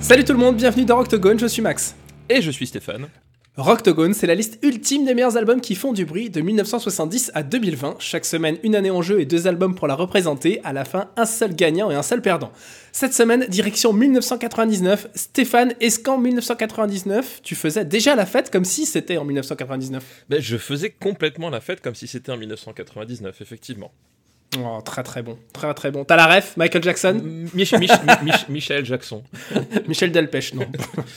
Salut tout le monde, bienvenue dans Rocktogone, je suis Max. Et je suis Stéphane. Rocktogone, c'est la liste ultime des meilleurs albums qui font du bruit de 1970 à 2020. Chaque semaine, une année en jeu et deux albums pour la représenter. À la fin, un seul gagnant et un seul perdant. Cette semaine, direction 1999. Stéphane, est-ce qu'en 1999, tu faisais déjà la fête comme si c'était en 1999 ben, Je faisais complètement la fête comme si c'était en 1999, effectivement. Oh, très très bon, très très bon. T'as la ref, Michael Jackson Mich Michel Jackson. Michel Delpech, non.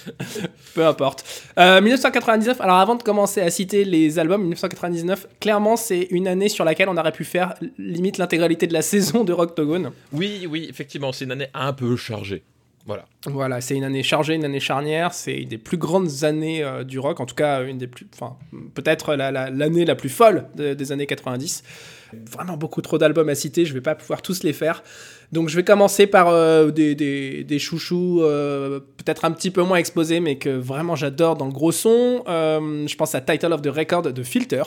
Peu importe. Euh, 1999, alors avant de commencer à citer les albums, 1999, clairement c'est une année sur laquelle on aurait pu faire limite l'intégralité de la saison de Rocktogone. Oui, oui, effectivement, c'est une année un peu chargée. Voilà. Voilà, c'est une année chargée, une année charnière. C'est une des plus grandes années euh, du rock, en tout cas une des plus, enfin peut-être l'année la, plus folle des années 90 vraiment beaucoup trop d'albums à citer, je vais pas pouvoir tous les faire. Donc je vais commencer par euh, des, des, chouchous euh, peut-être un petit peu moins exposés, mais que vraiment j'adore dans le gros son. Je pense à Title of the Record de Filter.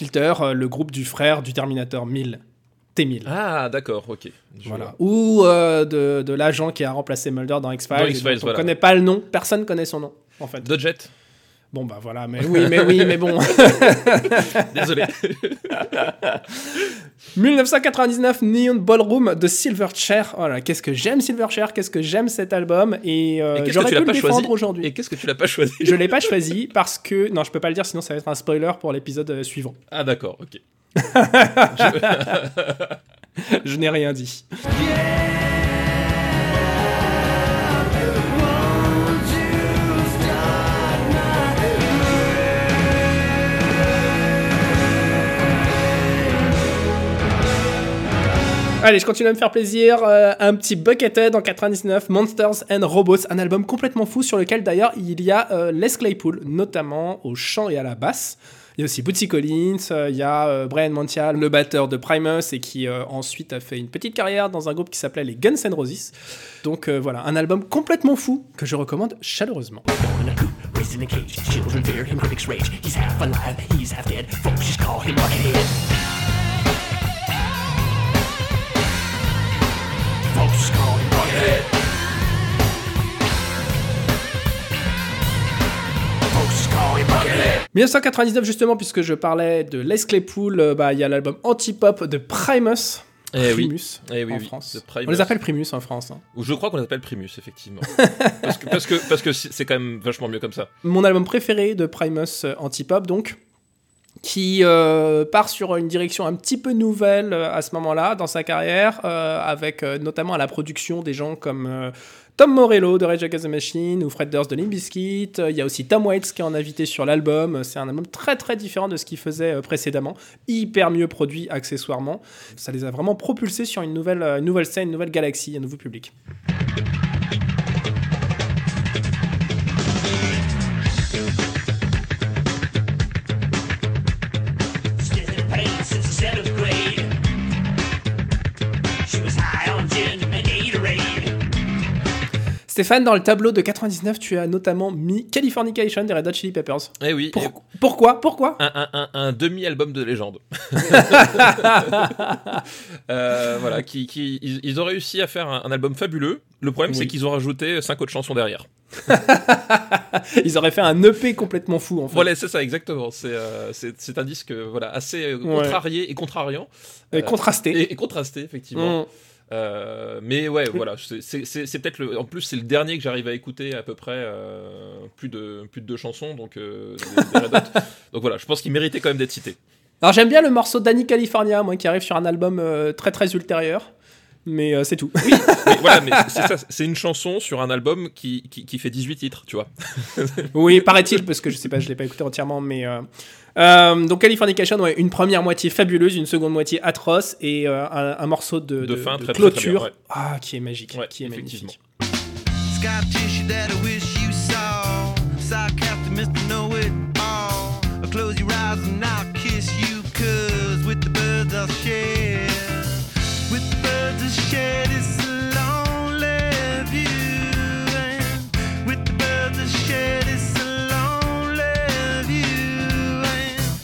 Filter, le groupe du frère du Terminator 1000. T-1000. Ah, d'accord, ok. voilà. Ou euh, de, de l'agent qui a remplacé Mulder dans X-Files. on ne connaît pas le nom, personne connaît son nom, en fait. Jet Bon, bah voilà, mais oui, mais oui, mais bon. Désolé. 1999, Neon Ballroom de Silverchair. Oh là, qu'est-ce que j'aime Silverchair, qu'est-ce que j'aime cet album. Et, euh, j'aurais pu le défendre aujourd'hui. Et qu'est-ce que tu l'as pas choisi Je l'ai pas choisi parce que. Non, je peux pas le dire, sinon ça va être un spoiler pour l'épisode euh, suivant. Ah, d'accord, ok. je, n'ai rien dit. Allez, je continue à me faire plaisir. Euh, un petit Buckethead en 99, Monsters and Robots, un album complètement fou sur lequel d'ailleurs il y a euh, Les Claypool, notamment au chant et à la basse. Il y a aussi Bootsy Collins, euh, il y a Brian Montial, le batteur de Primus, et qui ensuite a fait une petite carrière dans un groupe qui s'appelait les Guns N' Roses. Donc voilà, un album complètement fou que je recommande chaleureusement. 1999 justement, puisque je parlais de Les Claypool, euh, bah, il y a l'album Antipop de Primus. Eh Primus eh oui. en France. On les appelle Primus en France. Hein. Je crois qu'on les appelle Primus, effectivement. parce que parce que parce que c'est quand même vachement mieux comme ça. Mon album préféré de Primus euh, Antipop, donc, qui euh, part sur une direction un petit peu nouvelle à ce moment-là dans sa carrière, avec notamment à la production des gens comme Tom Morello de Rage Against the Machine ou Fred Durst de Limp Bizkit. Il y a aussi Tom Waits qui est en invité sur l'album. C'est un album très très différent de ce qu'il faisait euh, précédemment. Hyper mieux produit accessoirement. Ça les a vraiment propulsés sur une nouvelle, une nouvelle scène, une nouvelle galaxie, un nouveau public. Stéphane, dans le tableau de 99, tu as notamment mis Californication des Red Hot Chili Peppers. Eh oui. Pourquoi Pourquoi? Un, demi-album de légende. Euh, voilà, qui, ils, ont réussi à faire un, album fabuleux. Le problème, c'est qu'ils ont rajouté cinq autres chansons derrière. ils auraient fait un EP complètement fou en fait. Voilà, c'est ça, exactement. C'est euh, un disque voilà, assez contrarié et contrariant. Et contrasté. Euh, et, contrasté, effectivement. Mm. Euh, mais ouais, voilà, c'est peut-être le. En plus, c'est le dernier que j'arrive à écouter à peu près euh, plus de plus de deux chansons, donc euh, donc voilà, je pense qu'il méritait quand même d'être cité. Alors j'aime bien le morceau d'Annie California, moi, qui arrive sur un album très très ultérieur. Mais c'est tout. Oui, mais voilà, mais c'est ça, c'est une chanson sur un album qui, qui, qui fait 18 titres, tu vois. oui, paraît-il, parce que je sais pas, je l'ai pas écouté entièrement, mais euh, donc Californication, ouais, une première moitié fabuleuse, une seconde moitié atroce et euh, un, morceau de, de, fin, très, clôture. ah, qui est magique, qui est magnifique.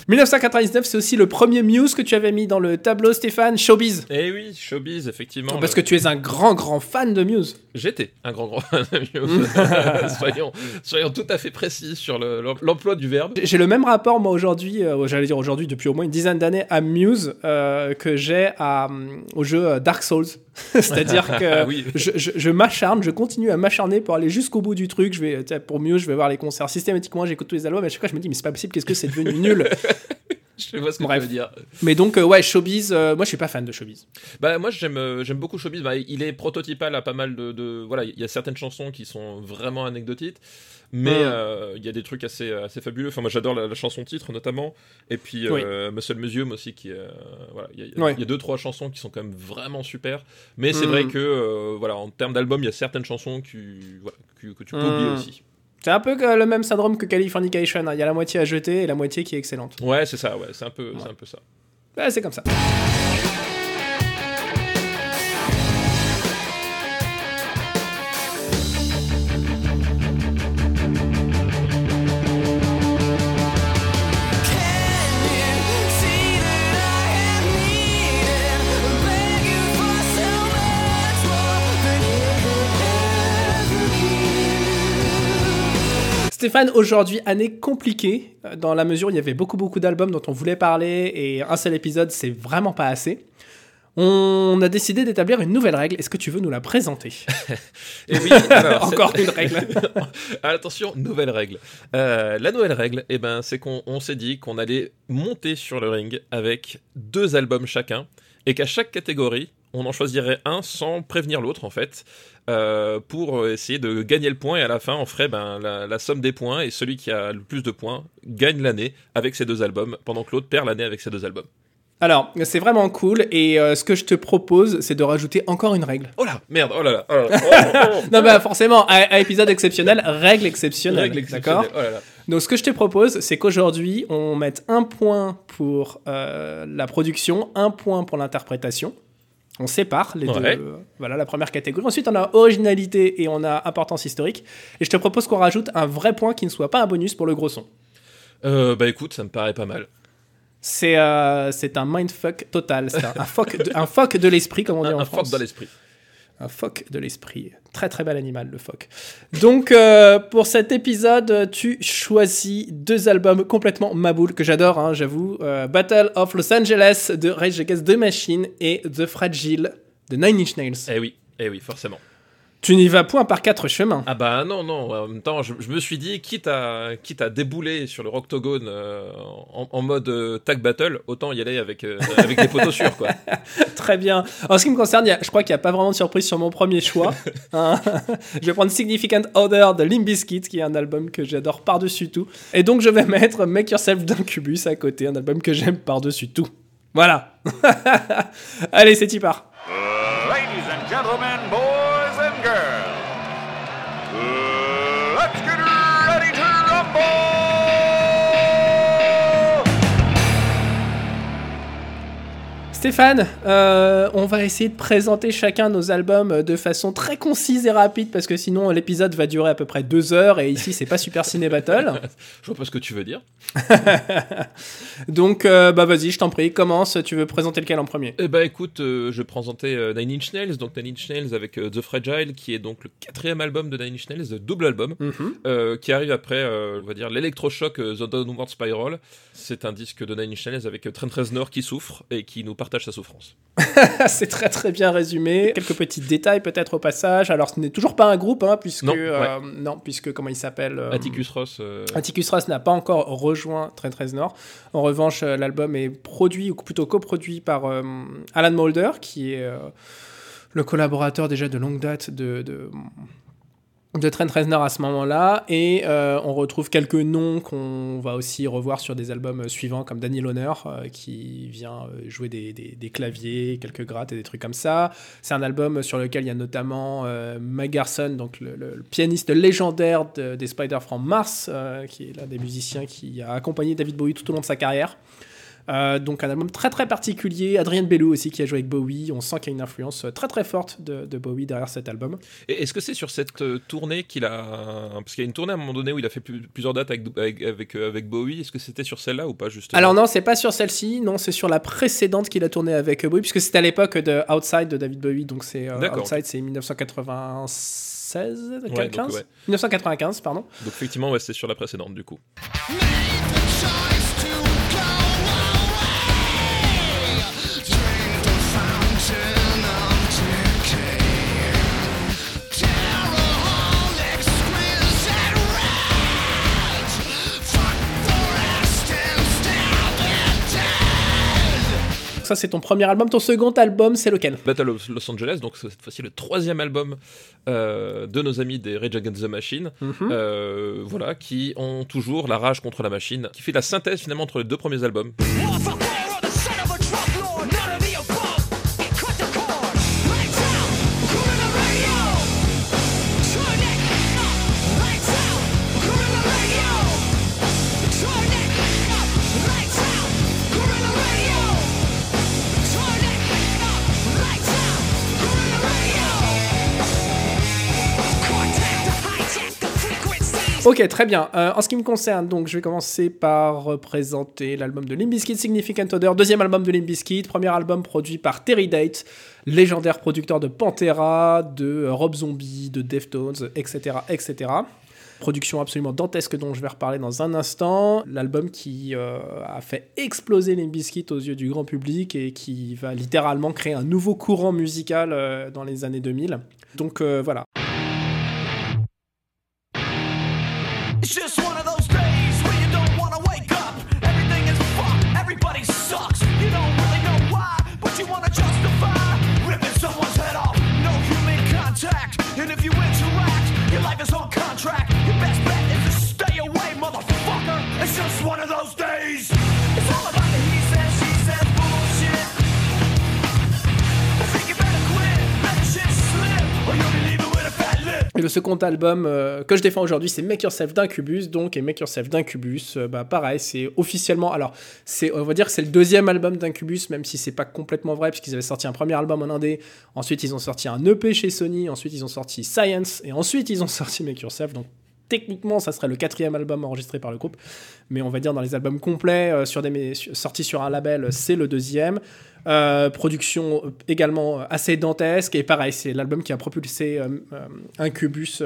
1999, c'est aussi le premier Muse que tu avais mis dans le tableau, Stéphane, Showbiz. Eh oui, Showbiz, effectivement. Parce que tu es un grand, grand fan de Muse. J'étais un grand, grand fan de Muse. soyons, soyons tout à fait précis sur le- l'emploi du verbe. J'ai le même rapport, moi, aujourd'hui, euh, j'allais dire aujourd'hui, depuis au moins une dizaine d'années, à Muse euh, que j'ai euh, au jeu euh, Dark Souls. C'est-à-dire que Ah oui. je, je- je m'acharne, je continue à m'acharner pour aller jusqu'au bout du truc. Je vais, pour Muse, je vais voir les concerts systématiquement, j'écoute tous les albums, à chaque fois, je me dis, mais c'est pas possible, qu'est-ce que c'est devenu nul Je vois ce que Bref. tu veux dire. Mais donc, euh, ouais, Showbiz, euh, moi, je suis pas fan de Showbiz. Bah moi j'aime euh, j'aime beaucoup Showbiz. Bah, il est prototypal à pas mal de, de- voilà il y a certaines chansons qui sont vraiment anecdotiques, mais Mm. euh, il y a des trucs assez assez fabuleux. Enfin moi j'adore la, la chanson titre notamment et puis Oui. euh, Muscle Museum aussi qui euh, voilà il y, a- Ouais. il y a deux trois chansons qui sont quand même vraiment super. Mais c'est Mm. vrai que euh, voilà en termes d'album il y a certaines chansons qui voilà que, que tu peux Mm. oublier aussi. C'est un peu le même syndrome que Californication. hein. Il y a la moitié à jeter et la moitié qui est excellente. Ouais c'est ça ouais c'est un peu c'est un peu ça. Ouais, c'est comme ça. Stéphane, aujourd'hui, année compliquée, euh, dans la mesure où il y avait beaucoup, beaucoup d'albums dont on voulait parler et un seul épisode, c'est vraiment pas assez. On a décidé d'établir une nouvelle règle. Est-ce que tu veux nous la présenter Et oui, alors, Encore une règle. Attention, nouvelle règle. Euh, la nouvelle règle, eh ben, c'est qu'on on s'est dit qu'on allait monter sur le ring avec deux albums chacun et qu'à chaque catégorie, on en choisirait un sans prévenir l'autre en fait, euh, pour essayer de gagner le point et à la fin on ferait ben, la, la somme des points et celui qui a le plus de points gagne l'année avec ses deux albums pendant que l'autre perd l'année avec ses deux albums. Alors, c'est vraiment cool et euh, ce que je te propose, c'est de rajouter encore une règle. Oh là, merde, oh là là, oh là là, oh, oh, oh. Non, bah forcément, à, à épisode exceptionnel, règle exceptionnelle. Règle D'accord exceptionnelle, oh là là. Donc, ce que je te propose, c'est qu'aujourd'hui, on mette un point pour euh, la production, un point pour l'interprétation. On sépare les Ouais. deux. Voilà la première catégorie. Ensuite, on a originalité et on a importance historique. Et je te propose qu'on rajoute un vrai point qui ne soit pas un bonus pour le gros son. Euh, bah écoute, ça me paraît pas mal. C'est euh, un mindfuck total. C'est un, un fuck de, un l'esprit, comme on dit Un, en un France. fuck dans l'esprit. Un phoque de l'esprit. Très très bel animal, le phoque. Donc, euh, pour cet épisode, tu choisis deux albums complètement maboule que j'adore, hein, j'avoue. Euh, Battle of Los Angeles de Rage Against the Machine et The Fragile de Nine Inch Nails. Eh oui, eh oui, forcément. Tu n'y vas point par quatre chemins. Ah bah non, non, en même temps, je, je me suis dit, quitte à, quitte à débouler sur le Roctogone euh, en, en mode euh, tag battle, autant y aller avec, euh, avec des poteaux sûrs, quoi. Très bien. En ce qui me concerne, il y a- je crois qu'il n'y a pas vraiment de surprise sur mon premier choix. hein. je vais prendre Significant Other de Limp Bizkit, qui est un album que j'adore par-dessus tout. Et donc, je vais mettre Make Yourself d'Incubus à côté, un album que j'aime par-dessus tout. Voilà. Allez, c'est y part. Stéphane, euh, on va essayer de présenter chacun nos albums de façon très concise et rapide parce que sinon l'épisode va durer à peu près deux heures et ici c'est pas Super Ciné Battle. Je vois pas ce que tu veux dire. Donc euh, bah vas-y, je t'en prie, commence. Tu veux présenter lequel en premier? Eh bah écoute, euh, je vais présenter euh, Nine Inch Nails, donc Nine Inch Nails avec euh, The Fragile, qui est donc le quatrième album de Nine Inch Nails, le double album, Mhm. euh, qui arrive après, euh, on va dire, l'électrochoc euh, The Downward Spiral. C'est un disque de Nine Inch Nails avec euh, Trent Reznor qui souffre et qui nous partage sa souffrance. c'est très très bien résumé. Quelques petits détails peut-être au passage. Alors ce n'est toujours pas un groupe, hein, puisque Non, euh, non, puisque comment il s'appelle euh, Atticus Ross. euh, Atticus Ross n'a pas encore rejoint Trent Reznor. En revanche, euh, l'album est produit, ou plutôt coproduit par euh, Alan Moulder, qui est euh, le collaborateur déjà de longue date de, de, de Trent Reznor à ce moment-là. Et euh, on retrouve quelques noms qu'on va aussi revoir sur des albums suivants, comme Danny Loner, euh, qui vient euh, jouer des, claviers, quelques grattes et des trucs comme ça. C'est un album sur lequel il y a notamment Mike Garson, donc le, pianiste légendaire de, des Spider from Mars, qui est l'un des musiciens qui a accompagné David Bowie tout au long de sa carrière. Euh, donc un album très très particulier. Adrien Bellou aussi qui a joué avec Bowie. On sent qu'il y a une influence très très forte de, Bowie derrière cet album. Et est-ce que c'est sur cette euh, tournée qu'il a... Parce qu'il y a une tournée à un moment donné où il a fait plusieurs dates avec, avec, euh, avec, Bowie. Est-ce que c'était sur celle-là ou pas justement? Alors non, c'est pas sur celle-ci. Non, c'est sur la précédente qu'il a tourné avec Bowie. Puisque c'était à l'époque de Outside de David Bowie. Donc c'est Outside, c'est 1996 1995, pardon. Donc effectivement, ouais, c'est sur la précédente du coup. Ça c'est ton premier album. Ton second album, c'est lequel? Battle of Los Angeles, donc cette fois-ci le troisième album euh, de nos amis des Rage Against the Machine, mhm. euh, voilà, qui ont toujours la rage contre la machine, qui fait la synthèse finalement entre les deux premiers albums. Ok, très bien. Euh, en ce qui me concerne, donc, je vais commencer par présenter l'album de Limbiskit, Significant Odor, deuxième album de Limbiskit, premier album produit par Terry Date, légendaire producteur de Pantera, de Rob Zombie, de Deftones, etc., etc. Production absolument dantesque dont je vais reparler dans un instant. L'album qui euh, a fait exploser Limbiskit aux yeux du grand public et qui va littéralement créer un nouveau courant musical euh, dans les années 2000. Donc voilà. is on contract. Your best bet is to stay away, motherfucker. It's just one of those days. Le second album euh, que je défends aujourd'hui, c'est Make Yourself d'Incubus. Donc, et Make Yourself d'Incubus, euh, bah, pareil, c'est officiellement. Alors, c'est, on va dire que c'est le deuxième album d'Incubus, même si c'est pas complètement vrai, puisqu'ils avaient sorti un premier album en indé. Ensuite, ils ont sorti un EP chez Sony. Ensuite, ils ont sorti Science. Et ensuite, ils ont sorti Make Yourself. Donc, techniquement, ça serait le quatrième album enregistré par le groupe. Mais on va dire dans les albums complets, euh, sur des, sortis sur un label, c'est le deuxième. Euh, production également assez dantesque. Et pareil, c'est l'album qui a propulsé euh, Incubus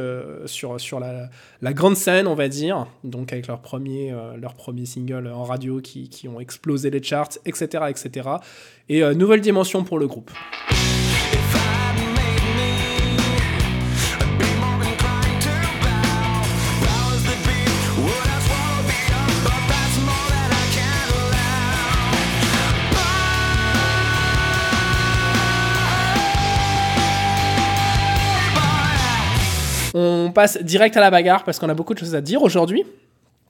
sur, sur la, la, grande scène, on va dire. Donc avec leur premier, leur premier single en radio qui, qui, ont explosé les charts, etc. etc. Et nouvelle dimension pour le groupe. On passe direct à la bagarre parce qu'on a beaucoup de choses à dire aujourd'hui.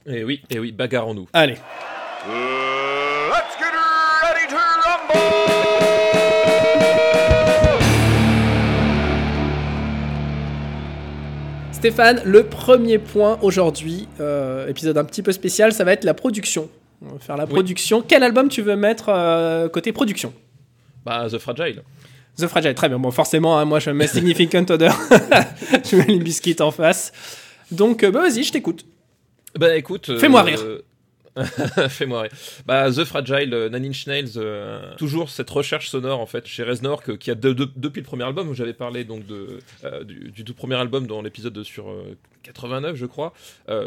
Et eh oui, et eh oui, bagarrons-nous. Allez. Stéphane, le premier point aujourd'hui, euh, épisode un petit peu spécial, ça va être la production. On va faire la production. Quel album tu veux mettre euh, côté production? Bah, The Fragile. The Fragile, très bien. Bon, forcément, hein, moi je mets Significant Odor. je mets les biscuits en face. Donc, euh, bah, vas-y, je t'écoute. Bah écoute. Fais-moi rire. Fais-moi rire. Bah, The Fragile, euh, Nine Inch Nails, euh, toujours cette recherche sonore en fait chez Reznor qui a depuis le premier album où j'avais parlé donc de, du, tout premier album dans l'épisode sur 89 je crois.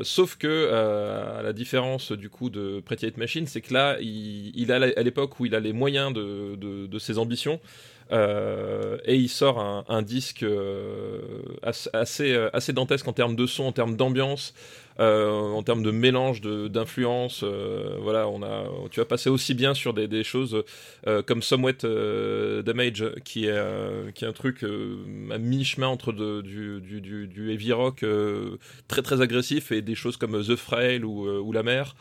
sauf que à la différence du coup de Pretty Hate Machine, c'est que là il, il a à l'époque où il a les moyens de, de ses ambitions. Et il sort un, disque assez, assez dantesque en termes de son, en termes d'ambiance. Euh, en termes de mélange d'influences. Euh, voilà, on a, tu vas passer aussi bien sur des, des choses euh, comme Somewhat Damage, qui est, qui est un truc à mi-chemin entre de, du, du, du, heavy rock très très agressif et des choses comme The Frail ou, ou La Mer,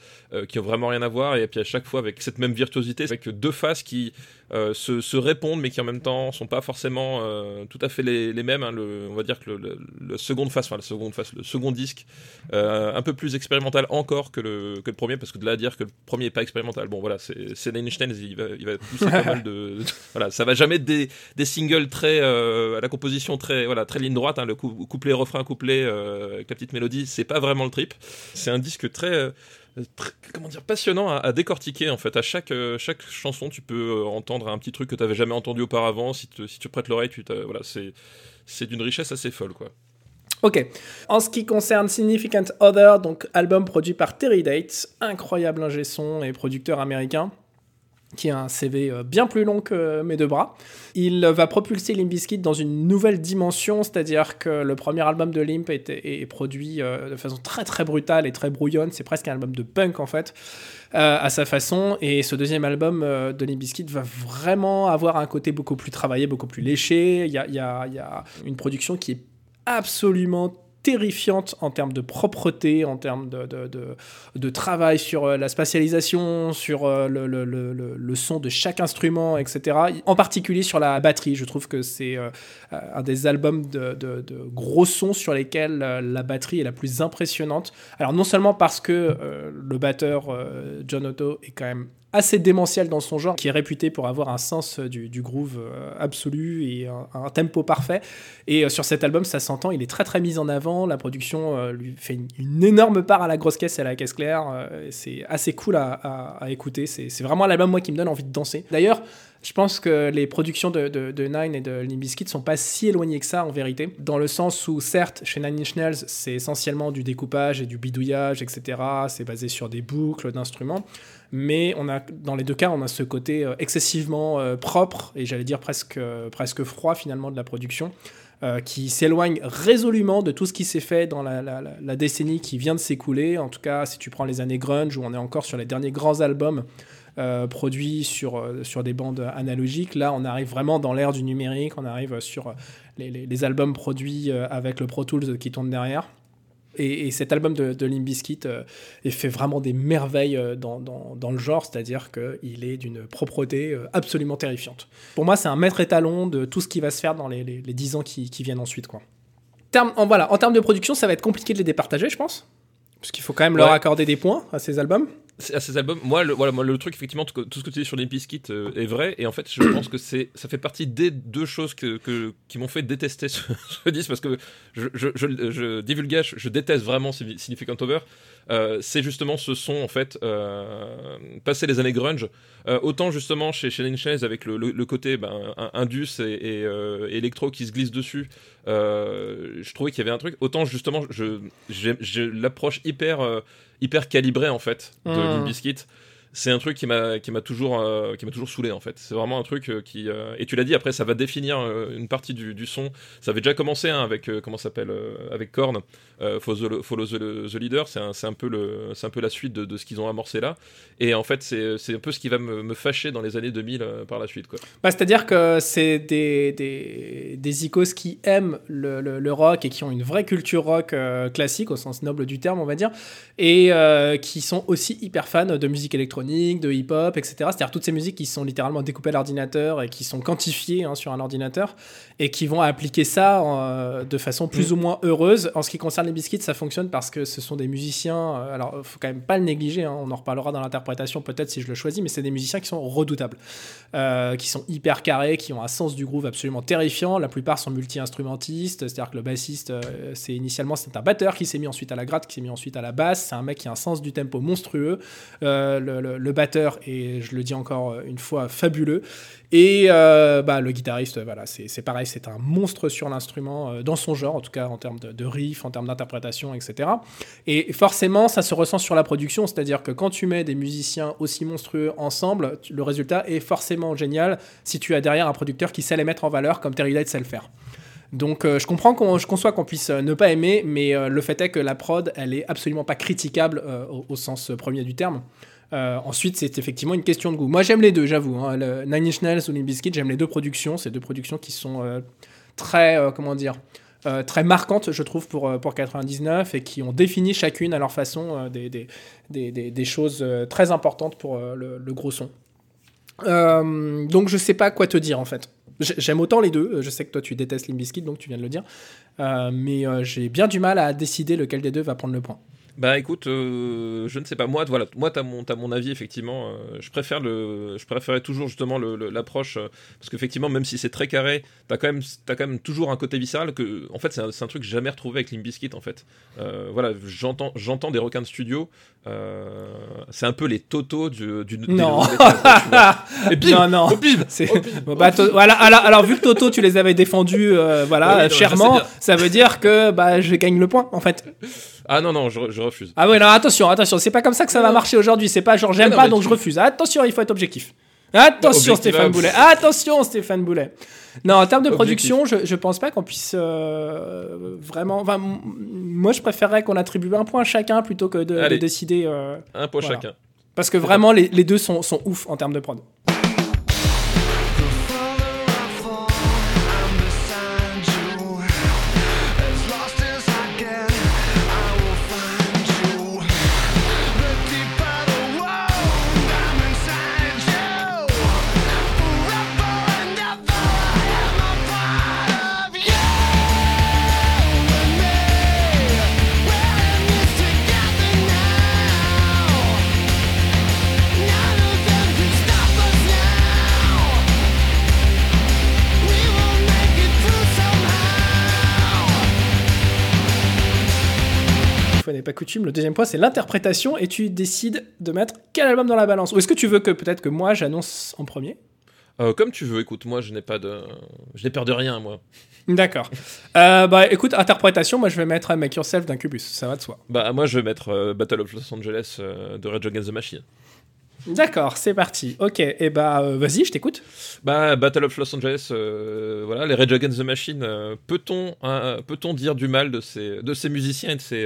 qui ont vraiment rien à voir. Et puis à chaque fois avec cette même virtuosité, avec deux faces qui se, répondent, mais qui en même temps sont pas forcément tout à fait les, les mêmes. Hein. On va dire que le, le, second face, enfin le second face, le second disque, un peu plus expérimental encore que le, que le premier, parce que de là à dire que le premier est pas expérimental, bon voilà, c'est Nine il va, il va pousser pas mal de, voilà, ça va jamais être des, des singles très à la composition très voilà très ligne droite, hein, le couplet refrain couplet avec la petite mélodie, c'est pas vraiment le trip. C'est un disque très comment dire passionnant à, décortiquer en fait. À chaque euh, chaque chanson tu peux euh, entendre un petit truc que tu n'avais jamais entendu auparavant. Si, si tu prêtes l'oreille tu voilà c'est c'est d'une richesse assez folle quoi Ok. En ce qui concerne Significant Other, donc album produit par Terry Dates, incroyable ingé son et producteur américain qui a un CV euh, bien plus long que mes deux bras. Il va propulser Limp Bizkit dans une nouvelle dimension, c'est-à-dire que le premier album de Limp est, produit euh, de façon très très brutale et très brouillonne, c'est presque un album de punk en fait, euh, à sa façon, et ce deuxième album de Limp Bizkit va vraiment avoir un côté beaucoup plus travaillé, beaucoup plus léché, il y a, y a une production qui est absolument terrifiante en termes de propreté, en termes de, de, travail sur euh, la spatialisation, sur euh, le, le, le, le, son de chaque instrument, etc. En particulier sur la batterie. Je trouve que c'est euh, un des albums de, gros sons sur lesquels la batterie est la plus impressionnante. Alors non seulement parce que le batteur John Otto est quand même assez démentiel dans son genre, qui est réputé pour avoir un sens du, du groove euh, absolu et un, tempo parfait. Et euh, sur cet album, ça s'entend, il est très très mis en avant. La production euh, lui fait une, énorme part à la grosse caisse et à la caisse claire. c'est assez cool à, écouter. C'est vraiment l'album, moi, qui me donne envie de danser. D'ailleurs, je pense que les productions de, Nine et de Limp Bizkit sont pas si éloignées que ça en vérité, dans le sens où certes chez Nine Inch Nails c'est essentiellement du découpage et du bidouillage, etc. C'est basé sur des boucles d'instruments, mais on a dans les deux cas on a ce côté euh, excessivement euh, propre et j'allais dire presque euh, presque froid finalement de la production. qui s'éloigne résolument de tout ce qui s'est fait dans la, décennie qui vient de s'écouler. En tout cas, si tu prends les années grunge, où on est encore sur les derniers grands albums produits sur, sur des bandes analogiques. Là, on arrive vraiment dans l'ère du numérique, on arrive sur les, les, albums produits avec le Pro Tools qui tourne derrière. Et, cet album de, de Limp Bizkit fait vraiment des merveilles dans, dans, dans le genre, c'est-à-dire qu'il est d'une propreté absolument terrifiante. Pour moi, c'est un maître étalon de tout ce qui va se faire dans les, les, les 10 ans qui, qui, viennent ensuite. Quoi. Terme, en, voilà, en termes de production, ça va être compliqué de les départager, je pense. Parce qu'il faut quand même leur accorder des points à ces albums à ces albums, moi, le, voilà, moi, le truc, effectivement, tout, ce que tu dis sur les Bizkit euh, est vrai, et en fait, je pense que ça fait partie des deux choses que, qui m'ont fait détester ce, disque, parce que je, je, je, divulgage, je déteste vraiment Significant Over, euh, c'est justement ce son, en fait, euh, passé les années grunge, euh, autant justement chez, chez avec le, côté ben, Indus et, et électro qui se glisse dessus, je trouvais qu'il y avait un truc, autant justement, je, je, l'approche hyper hyper calibré en fait de mmh. Limp c'est un truc qui m'a toujours euh, qui m'a toujours saoulé en fait. C'est vraiment un truc euh, qui euh, et tu l'as dit après ça va définir une partie du, son. Ça avait déjà commencé hein, avec comment s'appelle avec Korn Follow, the, Leader. C'est un, un peu le c'est un peu la suite de, ce qu'ils ont amorcé là. Et en fait c'est un peu ce qui va me, me, fâcher dans les années 2000 par la suite quoi. Bah, c'est à dire que c'est des, des, des icos qui aiment le, le, rock et qui ont une vraie culture rock classique au sens noble du terme on va dire et qui sont aussi hyper fans de musique électronique de hip-hop, etc. C'est-à-dire toutes ces musiques qui sont littéralement découpées à l'ordinateur et qui sont quantifiées hein, sur un ordinateur et qui vont appliquer ça euh, de façon plus mm. ou moins heureuse. En ce qui concerne les biscuits, ça fonctionne parce que ce sont des musiciens. Euh, alors, faut quand même pas le négliger. Hein, on en reparlera dans l'interprétation peut-être si je le choisis, mais c'est des musiciens qui sont redoutables, euh, qui sont hyper carrés, qui ont un sens du groove absolument terrifiant. La plupart sont multi-instrumentistes, c'est-à-dire que le bassiste, c'est initialement c'est un batteur qui s'est mis ensuite à la gratte, qui s'est mis ensuite à la basse. C'est un mec qui a un sens du tempo monstrueux. le le, batteur est, je le dis encore une fois, fabuleux. Et bah, le guitariste, voilà, c'est pareil, c'est un monstre sur l'instrument, dans son genre, en tout cas en termes de, riff, en termes d'interprétation, etc. Et forcément, ça se ressent sur la production, c'est-à-dire que quand tu mets des musiciens aussi monstrueux ensemble, le résultat est forcément génial si tu as derrière un producteur qui sait les mettre en valeur, comme Terry Light sait le faire. Donc euh, je comprends qu'on je conçois qu'on puisse euh, ne pas aimer, mais euh, le fait est que la prod, elle est absolument pas critiquable au, sens premier du terme. Ensuite, c'est effectivement une question de goût. Moi, j'aime les deux, j'avoue. Hein. Nine Inch Nails ou Limp Bizkit, j'aime les deux productions. C'est deux productions qui sont très, comment dire, très marquantes, je trouve, pour, pour 99 et qui ont défini chacune à leur façon des, des, des, des, choses très importantes pour le, le, gros son. donc, je sais pas quoi te dire en fait. J'aime autant les deux. Je sais que toi, tu détestes Limbiskit, donc tu viens de le dire. Euh, mais euh, j'ai bien du mal à décider lequel des deux va prendre le point. Bah écoute, euh, je ne sais pas. Moi, voilà, moi, t'as mon, as mon avis effectivement. Euh, je préfère le, je préférais toujours justement l'approche euh, parce qu'effectivement, même si c'est très carré, t'as quand même, as quand même toujours un côté viscéral que, en fait, c'est un, un, truc jamais retrouvé avec Limbiskit en fait. voilà, j'entends, j'entends des requins de studio. c'est un peu les Toto du, du non. Et bim, non, non. Bon, bah, voilà, alors, alors, vu que Toto, tu les avais défendus, voilà, chèrement, ça veut dire que bah je gagne le point en fait. Ah non, non, je, refuse. Ah ouais, non, attention, attention, c'est pas comme ça que ça va marcher aujourd'hui. C'est pas genre j'aime pas donc je refuse. Attention, il faut être objectif. Attention, Stéphane Boulet. Attention, Stéphane Boulet. Non, en termes de production, je, je pense pas qu'on puisse euh, vraiment. Enfin, moi, je préférerais qu'on attribue un point à chacun plutôt que de, décider. Euh, un point chacun. Parce que vraiment, les, les deux sont, sont ouf en termes de prod. N'est pas coutume. Le deuxième point, c'est l'interprétation et tu décides de mettre quel album dans la balance. Ou est-ce que tu veux que peut-être que moi j'annonce en premier? Euh, Comme tu veux. Écoute, moi je n'ai pas de, je n'ai peur de rien, moi. D'accord. Euh, bah écoute, interprétation, moi je vais mettre Make Yourself d'Incubus, ça va de soi. Bah moi je vais mettre euh, Battle of Los Angeles de Red Against the Machine. D'accord, c'est parti. Ok, et eh bah euh, vas-y, je t'écoute. Bah Battle of Los Angeles, euh, voilà, les Rage Against the Machine. Euh, peut-on peut-on dire du mal de ces de ces musiciens et de ces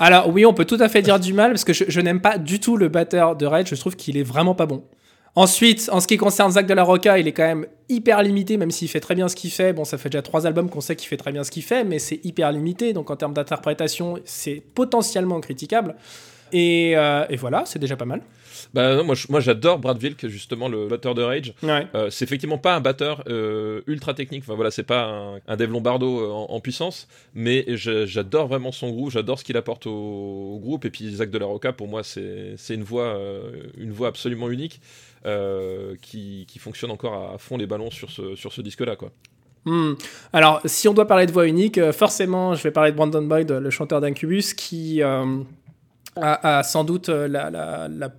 Alors oui, on peut tout à fait dire du mal parce que je, n'aime pas du tout le batteur de Rage. Je trouve qu'il est vraiment pas bon. Ensuite, en ce qui concerne Zach de la Rocca, il est quand même hyper limité, même s'il fait très bien ce qu'il fait. Bon, ça fait déjà trois albums qu'on sait qu'il fait très bien ce qu'il fait, mais c'est hyper limité. Donc en termes d'interprétation, c'est potentiellement critiquable. Et, et voilà, c'est déjà pas mal. Bah, moi, moi j'adore Brad Wilk, justement, le batteur de Rage. Euh, c'est effectivement pas un batteur euh, ultra technique. Enfin voilà, c'est pas un, un Dave Lombardo euh, en, puissance, mais j'adore vraiment son groupe, j'adore ce qu'il apporte au, groupe. Et puis Zach de la Roca, pour moi, c'est une voix, une voix absolument unique qui, qui, fonctionne encore à, fond les ballons sur ce, sur ce disque-là, quoi. Hmm. Alors, si on doit parler de voix unique, forcément, je vais parler de Brandon Boyd, le chanteur d'Incubus, qui a, a, sans doute la, la, la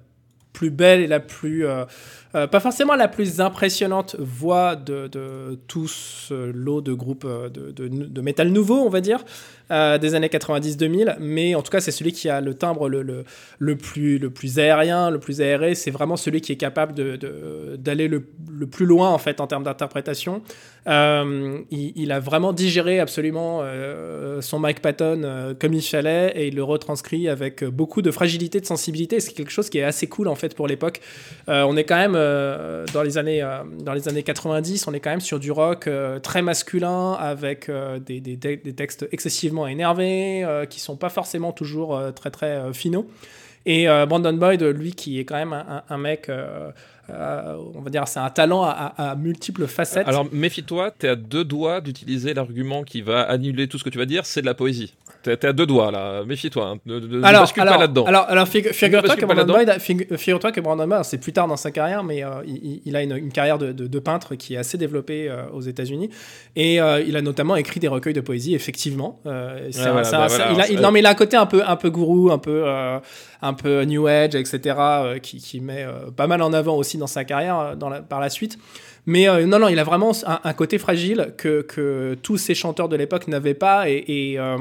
plus belle et la plus, euh, pas forcément la plus impressionnante voix de, de tout ce lot de groupes euh, de, de, métal nouveau, on va dire. Euh, des années 90-2000, mais en tout cas, c'est celui qui a le timbre le, le, le, plus, le plus aérien, le plus aéré. C'est vraiment celui qui est capable d'aller le, le, plus loin, en fait, en termes d'interprétation. Il, il, a vraiment digéré absolument son Mike Patton comme il fallait et il le retranscrit avec beaucoup de fragilité, de sensibilité. C'est quelque chose qui est assez cool, en fait, pour l'époque. On est quand même dans, les années, dans les années 90, on est quand même sur du rock très masculin avec des, des, textes excessivement énervés, euh, qui sont pas forcément toujours euh, très très euh, finaux. Et Brandon Boyd, lui, qui est quand même un, mec, on va dire, c'est un talent à, multiples facettes. Alors méfie-toi, tu es à deux doigts d'utiliser l'argument qui va annuler tout ce que tu vas dire, c'est de la poésie. T'es à deux doigts là, méfie-toi, hein. ne, ne, alors, bascule alors, pas là-dedans. Alors, alors figure-toi que, pas Brandon là-dedans. Boyd, figu- figure-toi que Brandon Boyd, c'est plus tard dans sa carrière, mais euh, il, il a une, une carrière de, de- de peintre qui est assez développée euh, aux États-Unis. Et euh, il a notamment écrit des recueils de poésie, effectivement. Euh, bah alors, non, mais il a un côté un peu, un peu gourou, un peu, euh, un peu new age, etc., euh, qui, qui met euh, pas mal en avant aussi dans sa carrière euh, dans la- par la suite. Mais euh, non, non, il a vraiment un, un côté fragile que, que tous ces chanteurs de l'époque n'avaient pas. Et, et, euh,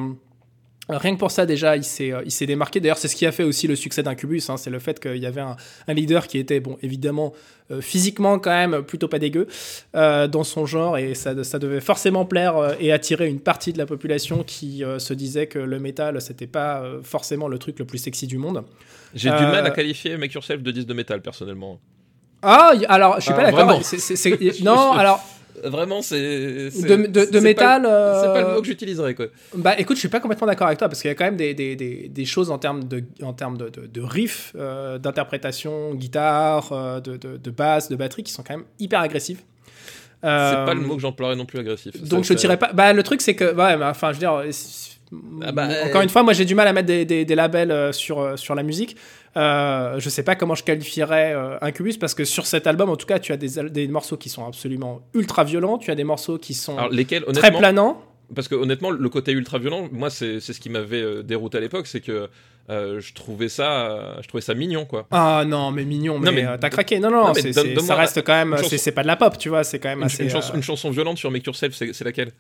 rien que pour ça, déjà, il s'est, il s'est démarqué. D'ailleurs, c'est ce qui a fait aussi le succès d'Incubus. Hein, c'est le fait qu'il y avait un, un leader qui était, bon, évidemment, euh, physiquement quand même plutôt pas dégueu dans son genre. Et ça, ça devait forcément plaire et attirer une partie de la population qui se disait que le métal, c'était pas forcément le truc le plus sexy du monde. J'ai du mal à qualifier Make Yourself de disque de métal personnellement. Ah, alors, je suis Ah, pas d'accord. c'est- c'est- non, alors, Vraiment, c'est. de, de, de c'est pas- métal. C'est pas le euh, mot que j'utiliserais quoi. Bah écoute, je suis pas complètement d'accord avec toi parce qu'il y a quand même des, des, des, des choses en termes de, en termes de, de, de riff, euh, d'interprétation, guitare, euh, de, de, de basse, de batterie qui sont quand même hyper agressives. C'est Euh, pas le mot que j'emploierais non plus agressif. Donc je dirais pas. Bah le truc c'est que, ouais, bah, enfin je veux dire. Ah bah, Encore euh, une fois, moi j'ai du mal à mettre des, labels euh, sur, euh, sur la musique. Euh, je sais pas comment je qualifierais euh, Incubus parce que sur cet album, en tout cas, tu as des, des morceaux qui sont absolument ultra violents, tu as des morceaux qui sont Alors lesquels très planants. Parce que honnêtement, le côté ultra violent, moi, c'est ce qui m'avait euh, dérouté à l'époque, c'est que euh, je trouvais ça, euh, je trouvais ça mignon, quoi. Ah non, mais mignon, mais, t'as craqué. Non, non, Non, mais donne- ça reste quand même. c'est- pas de la pop, tu vois, c'est quand même Une, assez. une chanson, une chanson violente sur Make Yourself, c'est c'est laquelle?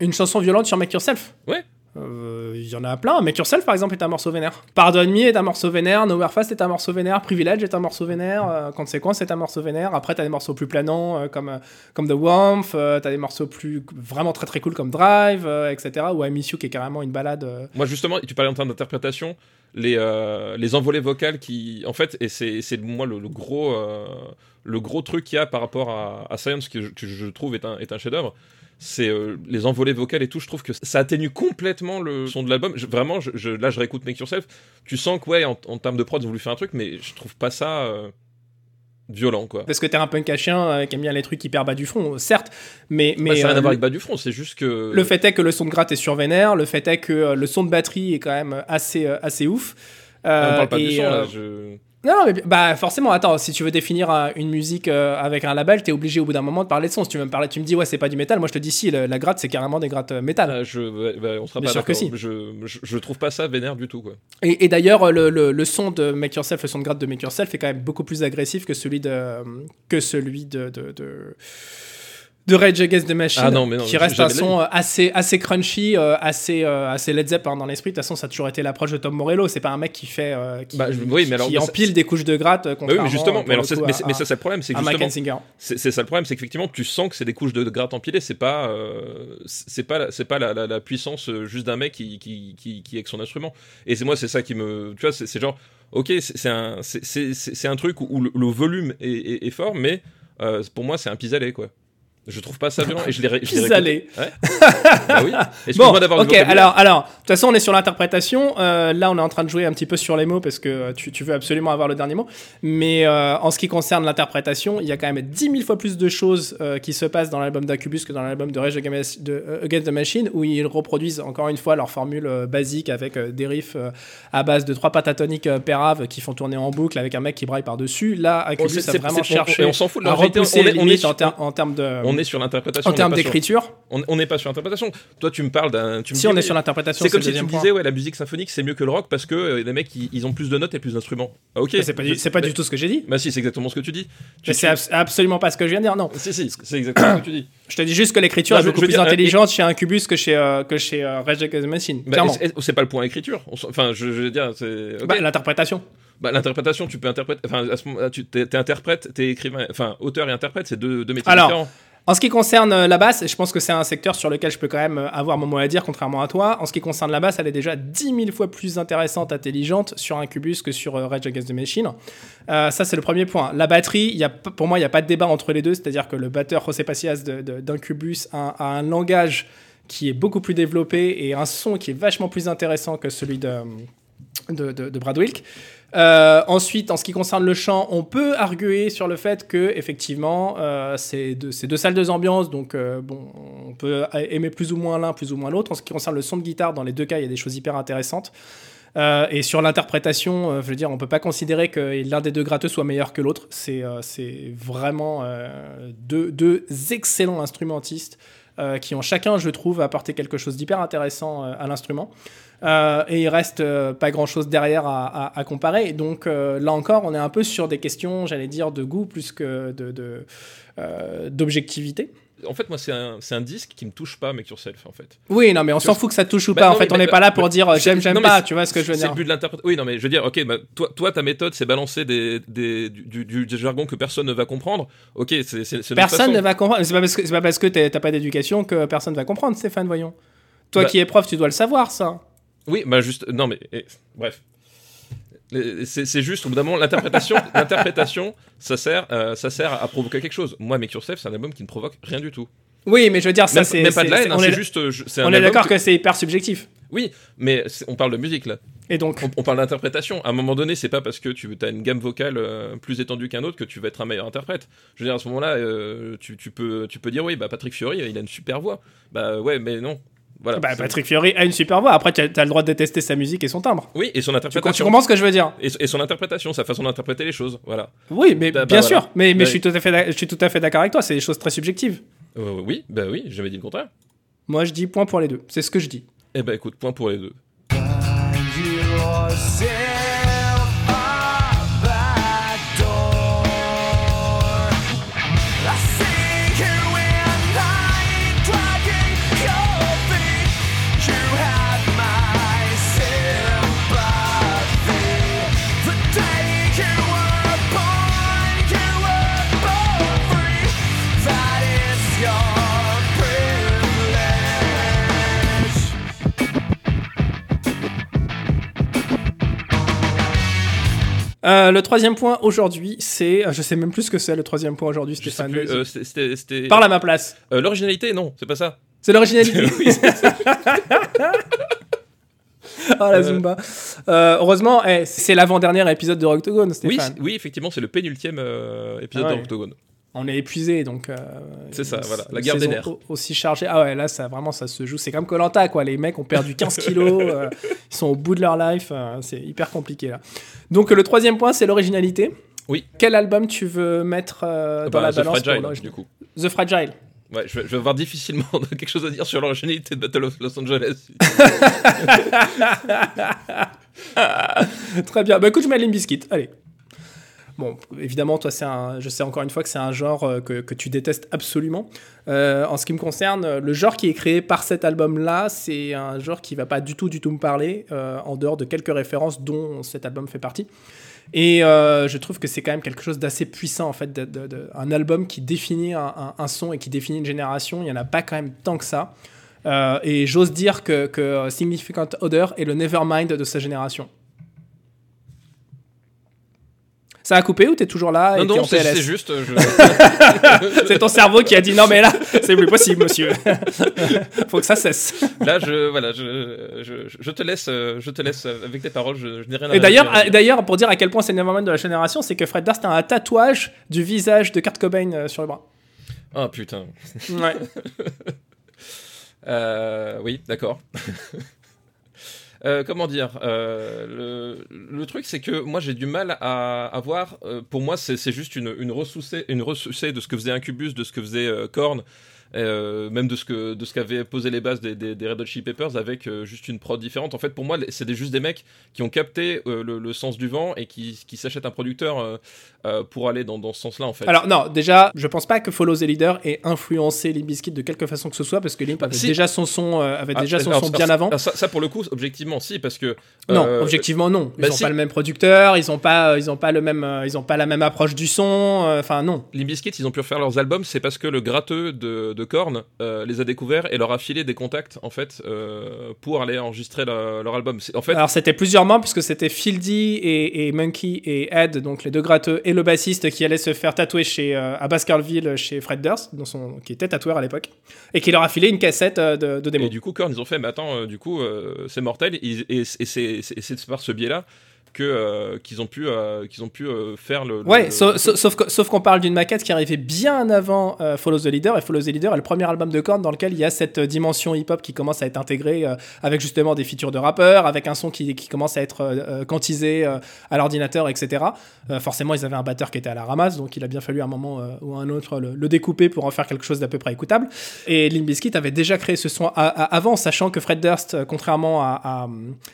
Une chanson violente sur Make Yourself? Ouais. Euh, Il y en a plein. Make Yourself, par exemple, est un morceau vénère. Pardonne Me est un morceau vénère. Nowhere Fast est un morceau vénère. Privilege est un morceau vénère. Euh, Consequence est un morceau vénère. Après, t'as des morceaux plus planants euh, comme, euh, comme The Warmth. T'as des morceaux plus vraiment très très cool comme Drive, etc. Ou I Miss You qui est carrément une balade. Moi, justement, tu parlais en termes d'interprétation, les, euh, les envolées vocales qui, en fait, et c'est moi le, gros, euh, le gros truc qu'il y a par rapport à, à Science que je, trouve est un, est un chef-d'œuvre. C'est euh, les envolées vocales et tout. Je trouve que ça atténue complètement le son de l'album. Vraiment, je, là, je réécoute Make Yourself. Tu sens que, ouais, en, en termes de prod, ils ont voulu faire un truc, mais je trouve pas ça violent, quoi. Parce que t'es un punk à chien euh, qui aime bien les trucs hyper bas du front, certes. Mais, mais Bah, ça n'a rien euh, à voir avec bas du front, c'est juste que. Le fait est que le son de gratte est sur vénère, le fait est que euh, le son de batterie est quand même assez, euh, assez ouf. on Euh, parle pas et, du son, euh, là. Je... Non, non, mais bah forcément, attends, si tu veux définir un- une musique euh, avec un label, t'es obligé au bout d'un moment de parler de son. Si tu veux me parler, tu me dis ouais, c'est pas du métal, moi je te dis si, le- la gratte c'est carrément des grattes euh, métal. Ah, je, ouais, ouais, on sera Bien pas sûr que si. Je, je, je trouve pas ça vénère du tout, quoi. Et, et d'ailleurs, le, le, le son de Make Yourself, le son de gratte de Make Yourself est quand même beaucoup plus agressif que celui de, que celui de, de, de, de Rage Against the Machine, Ah non, mais non, qui reste un son euh, assez, assez crunchy, euh, assez, euh, assez Led Zeppelin dans l'esprit. De toute façon, ça a toujours été l'approche de Tom Morello. C'est pas un mec qui fait, euh, qui, Bah, je- oui, mais alors, qui mais ça- empile des couches de gratte. Bah oui, mais justement, mais, alors, coup, mais, c'est- à- mais ça, c'est le problème, c'est justement, c'est ça le problème, c'est qu'effectivement, tu sens que c'est des couches de, de gratte empilées, c'est pas, c'est pas, la- c'est pas la, la- la puissance juste d'un mec qui, qui, qui, avec son instrument. Et c'est moi, c'est ça qui me, tu vois, c'est genre, ok, c'est un, c'est- un truc où le, le volume est, est- est fort, mais pour moi, c'est un pis-aller, quoi. Je trouve pas ça violent et je l'ai. Pis-aller. Ouais. bah oui. Excuse-moi Bon, ok, alors, alors, de toute façon, on est sur l'interprétation. Euh, là, on est en train de jouer un petit peu sur les mots parce que euh, tu, tu veux absolument avoir le dernier mot. Mais euh, en ce qui concerne l'interprétation, il y a quand même 10 000 fois plus de choses euh, qui se passent dans l'album d'Incubus que dans l'album de Rage Against, de, Against the Machine, où ils reproduisent encore une fois leur formule basique avec des riffs à base de trois pentatoniques euh, péraves qui font tourner en boucle avec un mec qui braille par-dessus. Là, On Incubus sait- a c'est- vraiment on- cherché on s'en fout de à la repousser on est- les on est en, ter- en termes de... On est sur l'interprétation. en termes d'écriture. On n'est pas sur l'interprétation. Toi, tu me parles d'un. Si dis, on est sur l'interprétation, C'est comme si tu me disais, ouais, la musique symphonique c'est mieux que le rock parce que euh, les mecs ils, ils ont plus de notes et plus d'instruments. Ah, ok. C'est pas, du, tout ce que j'ai dit. Bah si, c'est exactement ce que tu dis. Tu- Mais c'est abs- absolument pas ce que je viens de dire, non. Si, si, c'est exactement ce que tu dis. Je te dis juste que l'écriture est beaucoup plus euh, intelligente chez Incubus que chez, euh, que chez Rage Against the Machine. Bah, c'est pas le point écriture. Enfin, je, veux dire, c'est. Bah, l'interprétation. Bah, l'interprétation, tu peux interpréter. Enfin, à ce moment-là, tu t'es t'es interprète, t'es écrivain. Enfin, auteur et interprète, c'est deux, deux métiers Alors, différents. En ce qui concerne euh, la basse, je pense que c'est un secteur sur lequel je peux quand même euh, avoir mon mot à dire, contrairement à toi. En ce qui concerne la basse, elle est déjà 10 000 fois plus intéressante, intelligente sur Incubus que sur euh, Rage Against the Machine. Ça, c'est le premier point. La batterie, pour moi, il n'y a pas de débat entre les deux. C'est-à-dire que le batteur José Pacias d'Incubus a, un langage qui est beaucoup plus développé et un son qui est vachement plus intéressant que celui de, de Brad Wilk. Euh, ensuite, en ce qui concerne le chant, on peut arguer sur le fait que effectivement, euh, c'est deux, salles, deux ambiances, donc euh, bon, on peut aimer plus ou moins l'un, plus ou moins l'autre. En ce qui concerne le son de guitare, dans les deux cas, il y a des choses hyper intéressantes. Et sur l'interprétation, je veux dire, on peut pas considérer que l'un des deux gratteux soit meilleur que l'autre. C'est vraiment deux, excellents instrumentistes qui ont chacun, je trouve, apporté quelque chose d'hyper intéressant à l'instrument. Euh, et il reste euh, pas grand chose derrière à, à- à comparer. Donc euh, là encore, on est un peu sur des questions, j'allais dire, de goût plus que de, de, d'objectivité. En fait, moi, c'est un, c'est un disque qui me touche pas, Make Yourself, en fait. Oui, non, mais on s'en fout que ça te touche ou Bah pas. non, en fait, on n'est bah, pas là bah, pour dire j'aime, j'aime pas. c'est- Tu vois ce que je veux C'est dire le but de l'interprétation. Oui, non, mais je veux dire, ok, toi, toi, ta méthode, c'est balancer des, des, du, du- du jargon que personne ne va comprendre. Ok, c'est c'est- c'est Personne façon. ne va comprendre. C'est pas parce que c'est pas parce que t'as pas d'éducation que personne va comprendre, Stéphane. Voyons. Toi qui es prof, tu dois le savoir, ça. Oui, bah juste, non mais bref. C'est juste au bout d'un moment l'interprétation, l'interprétation, ça sert, euh, ça sert à provoquer quelque chose. Moi, Make Yourself, c'est un album qui ne provoque rien du tout. Oui, mais je veux dire, ça c'est. même pas de la haine, hein, on c'est est, juste, euh, on est d'accord que- que c'est hyper subjectif. Oui, mais on parle de musique là. Et donc, On, on parle d'interprétation. À un moment donné, c'est pas parce que tu as une gamme vocale euh, plus étendue qu'un autre que tu vas être un meilleur interprète. Je veux dire, à ce moment-là, euh, tu, tu peux, tu peux dire oui, bah Patrick Fiori, il a une super voix. Bah ouais, mais non. Voilà. bah, Patrick Fiori a une super voix. Après, tu as, le droit de détester sa musique et son timbre. Oui, et son Tu, tu interprétation. comprends ce que je veux dire Et, et son interprétation, sa façon d'interpréter les choses. Voilà. Oui, mais Bah, bah, bien voilà. sûr. Mais, mais Bah, je suis tout à fait, je suis tout à fait d'accord avec toi. C'est des choses très subjectives. Euh, oui, bah oui, j'avais dit le contraire. Moi, je dis point pour les deux. C'est ce que je dis. Eh ben écoute, point pour les deux. Euh, le troisième point aujourd'hui, c'est. euh, Je sais même plus ce que c'est le troisième point aujourd'hui, Stéphane. plus, euh, Parle à ma place. Euh, L'originalité, non, c'est pas ça. C'est l'originalité. Oui, Ah la. Zumba. Euh, heureusement, eh, c'est l'avant-dernier épisode de Octogone, oui, Stéphane. c'est- oui, effectivement, c'est le pénultième euh, épisode Ah ouais. de Octogone. On est épuisé, donc. euh, C'est ça, voilà, la guerre des nerfs. au- Aussi chargée. Ah ouais, là, ça vraiment, ça se joue. C'est comme Colanta, quoi. Les mecs ont perdu 15 kilos. euh, ils sont au bout de leur life. euh, c'est hyper compliqué là. Donc le troisième point, c'est l'originalité. Oui. Quel album tu veux mettre dans Bah, la The balance Fragile, pour du coup. The Fragile. Ouais, je, vais, je vais avoir difficilement quelque chose à dire sur l'originalité de Battle of Los Angeles. Très bien. Bah écoute, je mets Limp Bizkit. Allez. Bon, évidemment, toi, c'est un. Je sais encore une fois que c'est un genre euh, que, que tu détestes absolument. Euh, en ce qui me concerne, euh, le genre qui est créé par cet album-là, c'est un genre qui va pas du tout, du tout me parler, en dehors de quelques références dont cet album fait partie. Et je trouve que c'est quand même quelque chose d'assez puissant, en fait, de- un album qui définit un, son et qui définit une génération. Il y en a pas quand même tant que ça. Et j'ose dire que, que Significant Other est le Nevermind de sa génération. Ça a coupé ou t'es toujours là non, et non, c'est c'est juste. euh, je- C'est ton cerveau qui a dit non mais là c'est plus possible monsieur. Faut que ça cesse. là, je, voilà, je, je, je te laisse, euh, je te laisse euh, avec tes paroles. Je, je n'ai rien à Et d'ailleurs, à à- d'ailleurs pour dire à quel point c'est le Nevermind de la génération, c'est que Fred Durst a un tatouage du visage de Kurt Cobain euh, sur le bras. Ah putain. Ouais. Euh, oui, d'accord. Euh, comment dire euh, le, truc, c'est que moi j'ai du mal à, à voir. euh, pour moi, c'est juste une, une une de ce que faisait Incubus, de ce que faisait Korn, même de ce que qu'avaient posé les bases des, des, Red Hot Chili Peppers avec juste une prod différente. En fait, pour moi, c'est juste des mecs qui ont capté le, le sens du vent et qui, qui s'achètent un producteur euh, euh, pour aller dans, dans ce sens-là, en fait. Alors non, déjà, je pense pas que Follow the Leader ait influencé Limp Bizkit de quelque façon que ce soit parce que Limp avait si. déjà son son, euh, avait Ah, déjà son alors, son alors, bien avant. ça, ça, pour le coup, objectivement, si, parce que Non, euh, objectivement non. Ils bah ont si. pas le même producteur, ils ont pas, ils ont pas le même, euh, ils ont pas la même approche du son. euh, Enfin non. Limp Bizkit, ils ont pu refaire leurs albums, c'est parce que le gratteux de, de Korn les a découverts et leur a filé des contacts en fait pour aller enregistrer leur album. En fait, alors c'était plusieurs membres puisque c'était Fieldy et, Monkey et Ed, donc les deux gratteux, et le bassiste qui allait se faire tatouer chez à Baskerville chez Fred Durst, dans son, qui était tatoueur à l'époque, et qui leur a filé une cassette de, de démo. Et du coup Korn ils ont fait, mais attends, du coup c'est mortel et, et c'est par ce biais là que euh, qu'ils ont pu euh, qu'ils ont pu euh, faire le, ouais sauf, sauf, qu'on parle d'une maquette qui arrivait bien avant Follow the Leader et Follow the Leader est le premier album de Korn dans lequel il y a cette dimension hip hop qui commence à être intégrée avec justement des features de rappeurs avec un son qui, qui commence à être quantisé à l'ordinateur etc forcément ils avaient un batteur qui était à la ramasse donc il a bien fallu un moment ou un autre le, découper pour en faire quelque chose d'à peu près écoutable. Et Limp Bizkit avait déjà créé ce son avant sachant que Fred Durst contrairement à, à,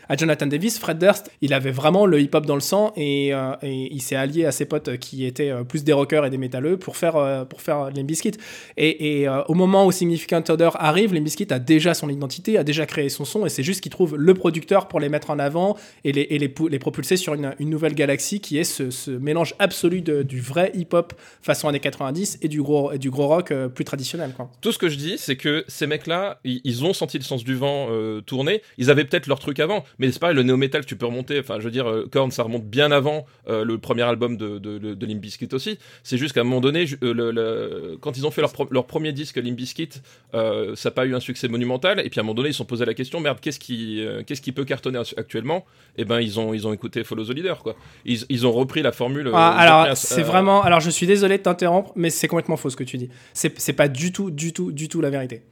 à Jonathan Davis Fred Durst il avait vraiment le hip-hop dans le sang et, euh, il s'est allié à ses potes qui étaient euh, plus des rockers et des métalleux pour faire, euh, pour faire les biscuits. Et, au moment où Significant Other arrive, les biscuits a déjà son identité, a déjà créé son son et c'est juste qu'il trouve le producteur pour les mettre en avant et les, et les, propulser sur une, nouvelle galaxie qui est ce, mélange absolu du vrai hip-hop façon années 90 et du gros, et du gros rock plus traditionnel. Quoi. Tout ce que je dis, c'est que ces mecs-là, ils, ont senti le sens du vent tourner. Ils avaient peut-être leur truc avant, mais c'est pareil, le néo-metal, tu peux remonter. Enfin, je veux dire, Korn, ça remonte bien avant euh, le premier album de, de, de, Limp Bizkit aussi. C'est juste qu'à un moment donné, euh, le, quand ils ont fait leur, leur premier disque Limp Bizkit, euh, ça n'a pas eu un succès monumental. Et puis à un moment donné, ils se sont posé la question merde, qu'est-ce qui, qu'est-ce qui peut cartonner actuellement? Et eh ben, ils ont, ils ont écouté Follow the Leader, quoi. Ils, ils ont repris la formule. Ah, alors, c'est vraiment. Alors, je suis désolé de t'interrompre, mais c'est complètement faux ce que tu dis. C'est pas du tout, du tout, du tout la vérité.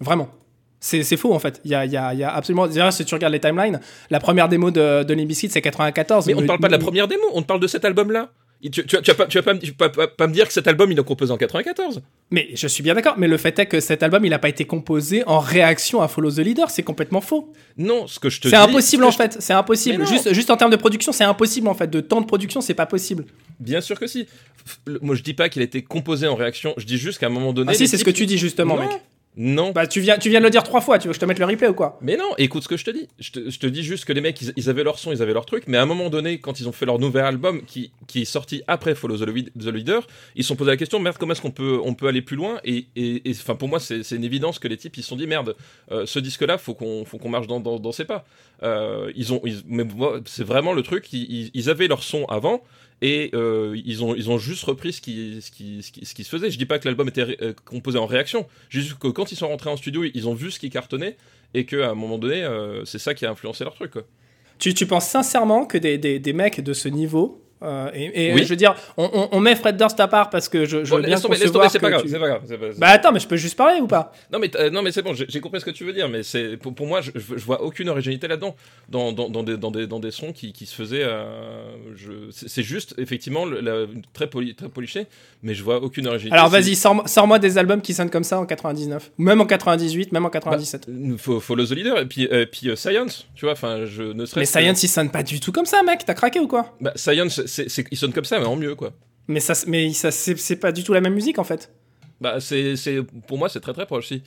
Vraiment. C'est faux en fait. Il y a, y, a, y a, absolument. D'ailleurs, si tu regardes les timelines, la première démo de, de Limbiskit c'est 94. Mais on ne parle pas de la première démo, on te parle de cet album-là. Tu, tu, tu, vas pas, tu vas pas, pas, me dire que cet album il est composé en 94 Mais je suis bien d'accord, mais le fait est que cet album il n'a pas été composé en réaction à Follow the Leader, c'est complètement faux. Non, ce que je te C'est impossible en fait, c'est impossible. Juste, juste en termes de production, c'est impossible en fait. De temps de production, c'est pas possible. Bien sûr que si. Moi je dis pas qu'il a été composé en réaction, je dis juste qu'à un moment donné. Ah si, c'est ce que tu dis justement, mec. Non. Bah, tu viens, tu viens de le dire trois fois, tu veux que je te mette le replay ou quoi? Mais non, écoute ce que je te dis. Je te, dis juste que les mecs, ils, avaient leur son, ils avaient leur truc, mais à un moment donné, quand ils ont fait leur nouvel album qui, qui est sorti après Follow the, Leader, ils se sont posé la question merde, comment est-ce qu'on peut, on peut aller plus loin? Et enfin, pour moi, c'est une évidence que les types, ils se sont dit merde, euh, ce disque-là, faut qu'on qu'on marche dans, dans, ses pas. Euh, ils ont, mais c'est vraiment le truc, ils, ils avaient leur son avant, et euh, ils, ont, ils ont juste repris ce qui, ce, qui, ce, qui, se faisait. Je dis pas que l'album était euh, composé en réaction, juste que quand ils sont rentrés en studio, ils ont vu ce qui cartonnait et qu'à un moment donné, euh, c'est ça qui a influencé leur truc. Tu, tu penses sincèrement que des, des, des mecs de ce niveau euh, et, oui. je veux dire, on, on, met Fred Durst à part parce que je, je veux bien c'est pas, grave, c'est pas grave. Bah attends, mais je peux juste parler ou pas? Non mais non mais c'est bon, j'ai compris ce que tu veux dire, mais c'est pour, pour, moi, je, je, vois aucune originalité là-dedans, dans, dans, dans, des, dans, des, dans des sons qui, qui se faisaient. Euh, c'est juste effectivement la, très poli, très poliché, mais je vois aucune originalité. Alors vas-y, sors-moi des albums qui sonnent comme ça en 99, même en 98, même en 97. Bah, faut follow the leader et puis euh, puis Science, tu vois, enfin je ne serais. Mais Science, il sonne pas du tout comme ça, mec. T'as craqué ou quoi? Bah Science ils sonnent comme ça, mais en mieux, quoi. Mais ça, mais ça, c'est, pas du tout la même musique, en fait. Bah, c'est, c'est, pour moi, c'est très très proche, si.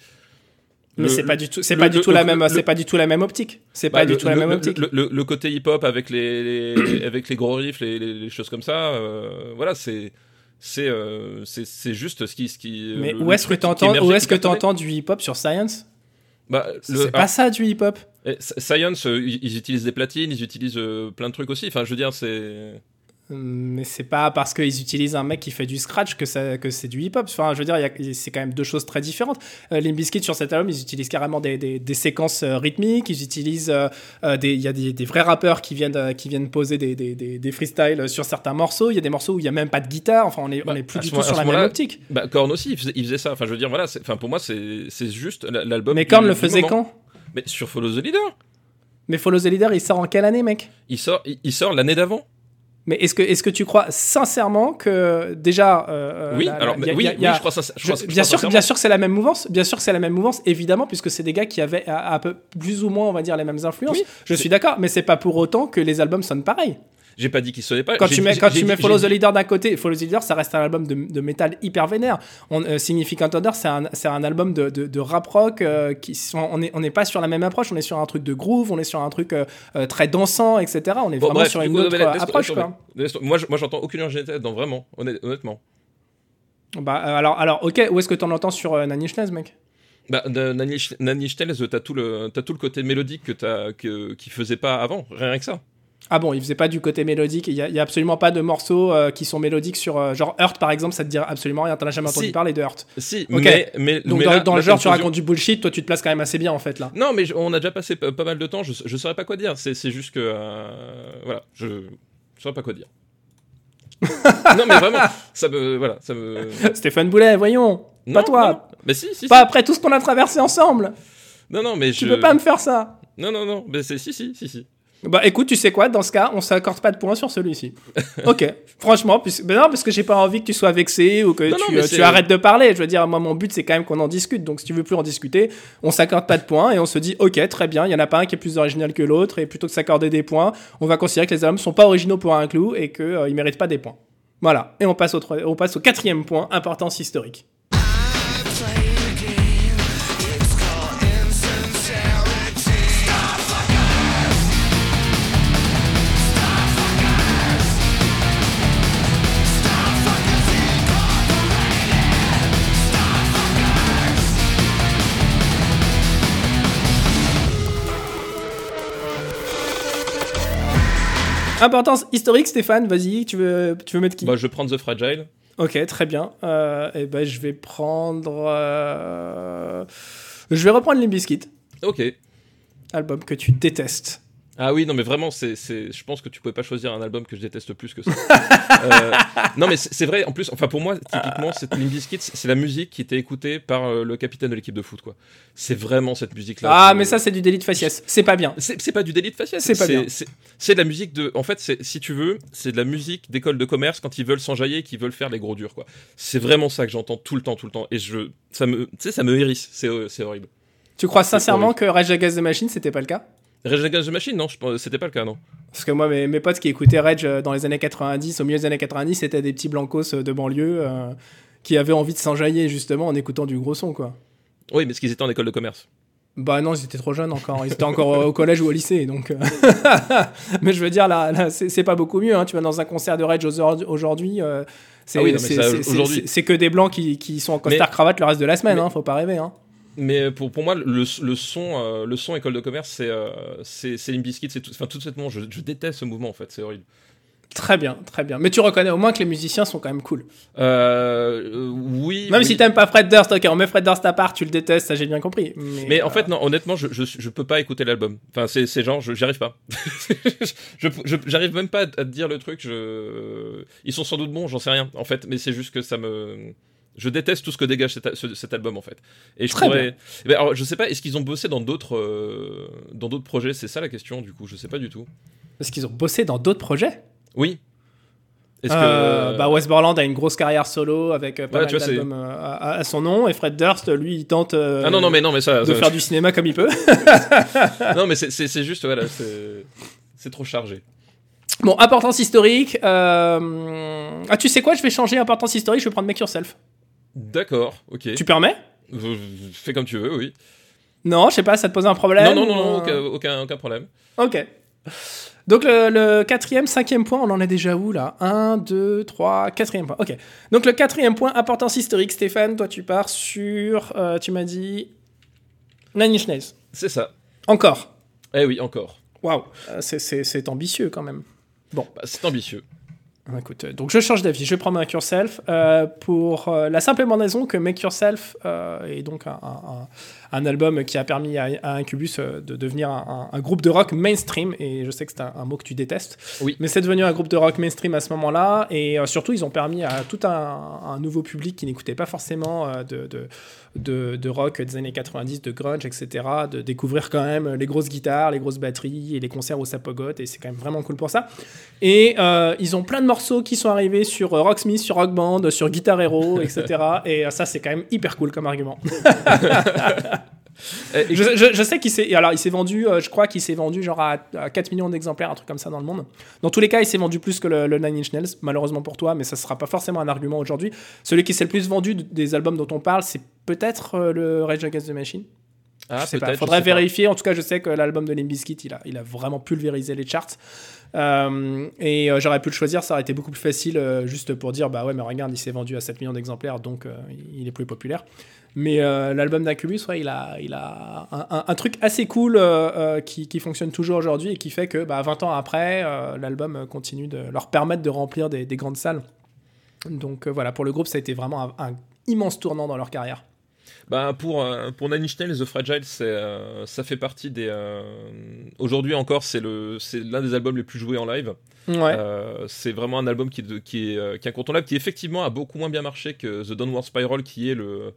Mais c'est pas du tout, c'est pas du tout la même, c'est pas du tout la même optique. C'est pas du tout la même optique. Le, côté hip-hop avec les, avec les gros riffs, les, les, choses comme ça, euh, voilà, c'est, c'est, euh, c'est, c'est juste ce qui, ce qui. Mais où est-ce que t'entends, où est-ce que t'entends du hip-hop sur Science? Bah, c'est pas ça du hip-hop. Science, euh, ils utilisent des platines, ils utilisent plein de trucs aussi. Enfin, je veux dire, c'est mais c'est pas parce qu'ils utilisent un mec qui fait du scratch que, ça, que c'est du hip-hop. Enfin, je veux dire, c'est quand même deux choses très différentes. Euh, Limbiskit, sur cet album, ils utilisent carrément des, des, séquences euh, rythmiques, ils utilisent. Euh, euh, Il y a des, des, vrais rappeurs qui viennent, qui viennent poser des, des, freestyles sur certains morceaux. Il y a des morceaux où il n'y a même pas de guitare. Enfin, on est, on est bah, plus du tout sur la même optique. Bah, Korn aussi, il faisait, ça. Enfin, je veux dire, voilà, enfin, pour moi, c'est juste l'album. Mais Korn le faisait quand? Mais sur Follow the Leader. Mais Follow the Leader, il sort en quelle année, mec? Il sort, il sort l'année d'avant. Mais est-ce que, est que tu crois sincèrement que déjà. Euh, oui, alors, oui, je crois, ça, bien, sûr, bien sûr que c'est la même mouvance, bien sûr que c'est la même mouvance, évidemment, puisque c'est des gars qui avaient un peu plus ou moins, on va dire, les mêmes influences. je suis d'accord, mais c'est pas pour autant que les albums sonnent pareil. J'ai pas dit qu'il sonnait pas. Quand tu mets, quand tu mets Follow the Leader d'un côté, Follow the Leader, ça reste un album de, de métal hyper vénère. On, euh, Significant Order, c'est un, un, album de, de, de rap rock. Euh, qui sont, on n'est on est pas sur la même approche, on est sur un truc de groove, on est sur un truc euh, très dansant, etc. On est vraiment sur une autre approche. Quoi. Moi, moi j'entends aucune originalité dedans, vraiment, honnêtement. Bah, alors, alors, ok, où est-ce que t'en entends sur Inch Nails, mec? Bah, Inch Nails, t'as tout le, t'as tout le côté mélodique que t'as, que, qui faisait pas avant, rien que ça. Ah bon, il faisait pas du côté mélodique. Il y, a- il y a absolument pas de morceaux euh, qui sont mélodiques sur euh, genre Hurt par exemple. Ça te dira absolument rien. T'en as jamais entendu Si. parler de Hurt. Si, Ok. mais, mais, Donc mais dans, là- dans là, le genre, tu racontes du bullshit. Toi, tu te places quand même assez bien en fait là. Non, mais je- on a déjà passé pas mal de temps, je, je saurais pas quoi dire. C'est, juste que. euh, voilà, je, je saurais pas quoi dire. non, mais vraiment, ça me. Voilà, ça me. Stéphane Boulet, voyons. Non, pas toi. non. Mais si, si. Pas si. après tout ce qu'on a traversé ensemble. Non, non, mais Tu je. peux pas me faire ça. Non, non, non, mais c'est si, si, si, si. Bah écoute, tu sais quoi, dans ce cas, on s'accorde pas de points sur celui-ci. ok, franchement, puisque, non, parce que j'ai pas envie que tu sois vexé ou que Non, tu, euh, tu arrêtes de parler. Je veux dire, moi, mon but, c'est quand même qu'on en discute. Donc si tu veux plus en discuter, on s'accorde pas de points et on se dit, ok, très bien, il y en a pas un qui est plus original que l'autre et plutôt que s'accorder des points, on va considérer que les albums sont pas originaux pour un clou et qu'ils euh, méritent pas des points. Voilà, et on passe, au, troi- on passe au quatrième point, importance historique. Importance historique, Stéphane, vas-y, tu veux, tu veux mettre qui Bah, je vais prendre The Fragile. Ok, très bien. Euh, et ben, je vais prendre. euh, Je vais reprendre Limp Bizkit, Ok. album que tu détestes. Ah oui, non, mais vraiment, c'est, c'est, je pense que tu pouvais pas choisir un album que je déteste plus que ça. Euh, non, mais c'est, vrai, en plus, enfin, pour moi, typiquement, cette Limp Bizkit, c'est la musique qui était écoutée par euh, le capitaine de l'équipe de foot, quoi. C'est vraiment cette musique-là. Ah, C'est- mais ça, c'est du délit de faciès. C'est pas bien. C'est, c'est pas du délit de faciès. C'est pas bien. C'est, c'est de la musique de. En fait, c'est, si tu veux, c'est de la musique d'école de commerce quand ils veulent s'enjailler, qu'ils veulent faire les gros durs, quoi. C'est vraiment ça que j'entends tout le temps, tout le temps. Et je. Ça me. Tu sais, ça me hérisse. C'est, euh, c'est horrible. Tu crois sincèrement horrible. que Rage Against the Machine, c'était pas le cas? Rage Against the Machine, non, c'était pas le cas, non. Parce que moi, mes, mes potes qui écoutaient Rage euh, dans les années 90, au milieu des années 90, c'était des petits blancos euh, de banlieue euh, qui avaient envie de s'enjailler justement en écoutant du gros son, quoi. Oui, mais parce qu'ils étaient en école de commerce. Bah non, ils étaient trop jeunes encore. Ils étaient encore au collège ou au lycée, donc. Mais je veux dire, là, là, c'est pas beaucoup mieux. hein. Tu vas dans un concert de Rage aujourd'hui- euh, c'est Ah oui, que des blancs qui, qui sont en costard cravate le reste de la semaine. mais- hein, faut pas rêver. Hein. Mais pour, pour moi, le, le son, euh, le son école de commerce, c'est euh, c'est tout, enfin, tout cette. Je, je déteste ce mouvement en fait, c'est horrible. Très bien, très bien. Mais tu reconnais au moins que les musiciens sont quand même cool. Euh, oui. Même oui. si t'aimes pas Fred Durst, ok, on met Fred Durst à part, tu le détestes, ça j'ai bien compris. Mais, Mais en euh, fait, non, honnêtement, je, je, je peux pas écouter l'album. Enfin, c'est genre, j'y arrive pas. j'arrive même pas à, te dire le truc. Je... Ils sont sans doute bons, j'en sais rien, en fait. Mais c'est juste que ça me. Je déteste tout ce que dégage cet, ce- cet album, en fait. Et je Très pourrais. Alors, je sais pas, est-ce qu'ils ont bossé dans d'autres euh, dans d'autres projets? C'est ça la question, du coup. Je sais pas du tout. Est-ce qu'ils ont bossé dans d'autres projets? Oui. Est-ce Euh, que. Bah a une grosse carrière solo avec euh, pas Ouais, mal d'albums euh, à, à son nom et Fred Durst, lui, il tente euh, Ah non, non, mais non, mais ça. de ça- faire du cinéma comme il peut. Non, mais c'est- juste, voilà, c'est c'est trop chargé. bon, importance historique. euh, Ah, tu sais quoi? Je vais changer importance historique. Je vais prendre Make Yourself. D'accord, ok. Tu permets? Fais comme tu veux, oui. Non, je sais pas. Ça te pose un problème Non, non, non, euh, aucun, aucun, aucun problème. Ok. Donc le, le quatrième, cinquième point, on en est déjà où là? 1, 2, 3, quatrième point. Ok. Donc le quatrième point, importance historique. Stéphane, toi tu pars sur, euh, tu m'as dit, Nine Inch Nails. C'est ça. Encore? Eh oui, encore. Waouh, Euh, c'est- ambitieux quand même. Bah, c'est ambitieux. Ah, Écoute, euh, donc je change d'avis, je prendre Make Yourself euh, pour euh, la simple et bonne raison que Make Yourself euh, est donc un, un- un album qui a permis à, à Incubus de devenir un, groupe de rock mainstream, et je sais que c'est un, mot que tu détestes, Oui. mais c'est devenu un groupe de rock mainstream à ce moment-là, et surtout ils ont permis à tout un, nouveau public qui n'écoutait pas forcément de, de, de, de rock des années 90, de grunge, etc., de découvrir quand même les grosses guitares, les grosses batteries et les concerts où ça pogote, et c'est quand même vraiment cool pour ça. Et ils ont plein de morceaux qui sont arrivés sur euh, Rocksmith, sur Rock Band, sur Guitar Hero, etc. et euh, ça, c'est quand même hyper cool comme argument. Je, je- je sais qu'il s'est, alors il s'est vendu, euh, je crois qu'il s'est vendu genre à, à 4 millions d'exemplaires, un truc comme ça dans le monde. Dans tous les cas, il s'est vendu plus que le, le Nine Inch Nails, malheureusement pour toi, mais ça sera pas forcément un argument aujourd'hui. Celui qui s'est le plus vendu des albums dont on parle, c'est peut-être euh, le Rage Against the Machine. Ah, pas. Faudrait vérifier. En tout cas, je sais que l'album de Limbiskit, il a, il a vraiment pulvérisé les charts. Euh, et euh, j'aurais pu le choisir, ça aurait été beaucoup plus facile euh, juste pour dire bah ouais, mais regarde, il s'est vendu à 7 millions d'exemplaires donc il est plus populaire. Mais l'album d'Incubus, ouais, il a, il a un, truc assez cool qui, qui, fonctionne toujours aujourd'hui et qui fait que bah, 20 ans après, l'album continue de leur permettre de remplir des, des grandes salles. Donc voilà, pour le groupe, ça a été vraiment un immense tournant dans leur carrière. Bah pour, euh, pour Nine Inch Nails, The Fragile, c'est, euh, ça fait partie des. Euh, aujourd'hui encore, c'est, le, c'est l'un des albums les plus joués en live. Ouais. c'est vraiment un album qui, qui, est, qui est incontournable, qui effectivement a beaucoup moins bien marché que The Downward Spiral, qui est le.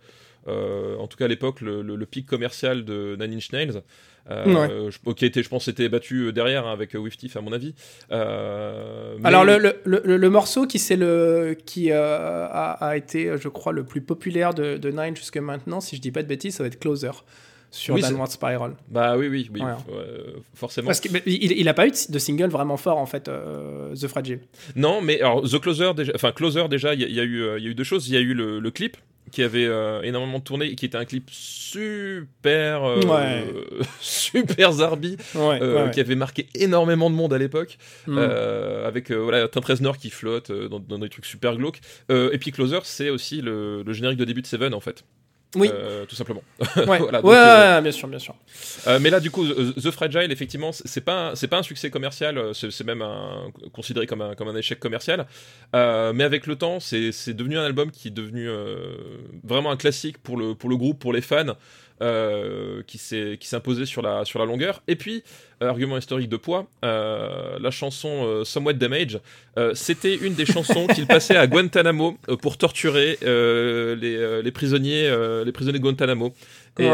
En tout cas à l'époque, le, le, pic commercial de Nine Inch Nails. Euh, qui était, je pense, était battu derrière hein, avec Wiftif à mon avis. Alors le, le, le, morceau qui c'est le qui a, a, été, je crois, le plus populaire de, de Nine jusque maintenant, si je dis pas de bêtises, ça va être Closer sur Downward Spiral. Bah oui, oui, oui, forcément. Parce qu'il il, a pas eu de single vraiment fort en fait, The Fragile. Non, mais alors The Closer, déjà, enfin Closer déjà, il y, y, a eu, il y a eu deux choses. Il y a eu le, le clip qui avait euh, énormément tourné et qui était un clip super euh, super zarbi euh, qui avait marqué énormément de monde à l'époque mm. avec voilà Tintin Reznor qui flotte dans, des trucs super glauques. Et puis Closer c'est aussi le, le, générique de début de Seven en fait oui. Euh, tout simplement. Ouais, euh, bien sûr, bien sûr. Euh, mais là, du coup, The Fragile, effectivement, c'est pas, c'est pas un succès commercial, c'est même un, considéré comme un, comme un échec commercial. mais avec le temps, c'est devenu un album qui est devenu vraiment un classique pour le, pour le groupe, pour les fans. Euh, qui s'imposait sur la sur la longueur. Et puis euh, argument historique de poids euh, la chanson Somewhat Damage c'était une des chansons qu'il passait à Guantanamo pour torturer les prisonniers les prisonniers de Guantanamo et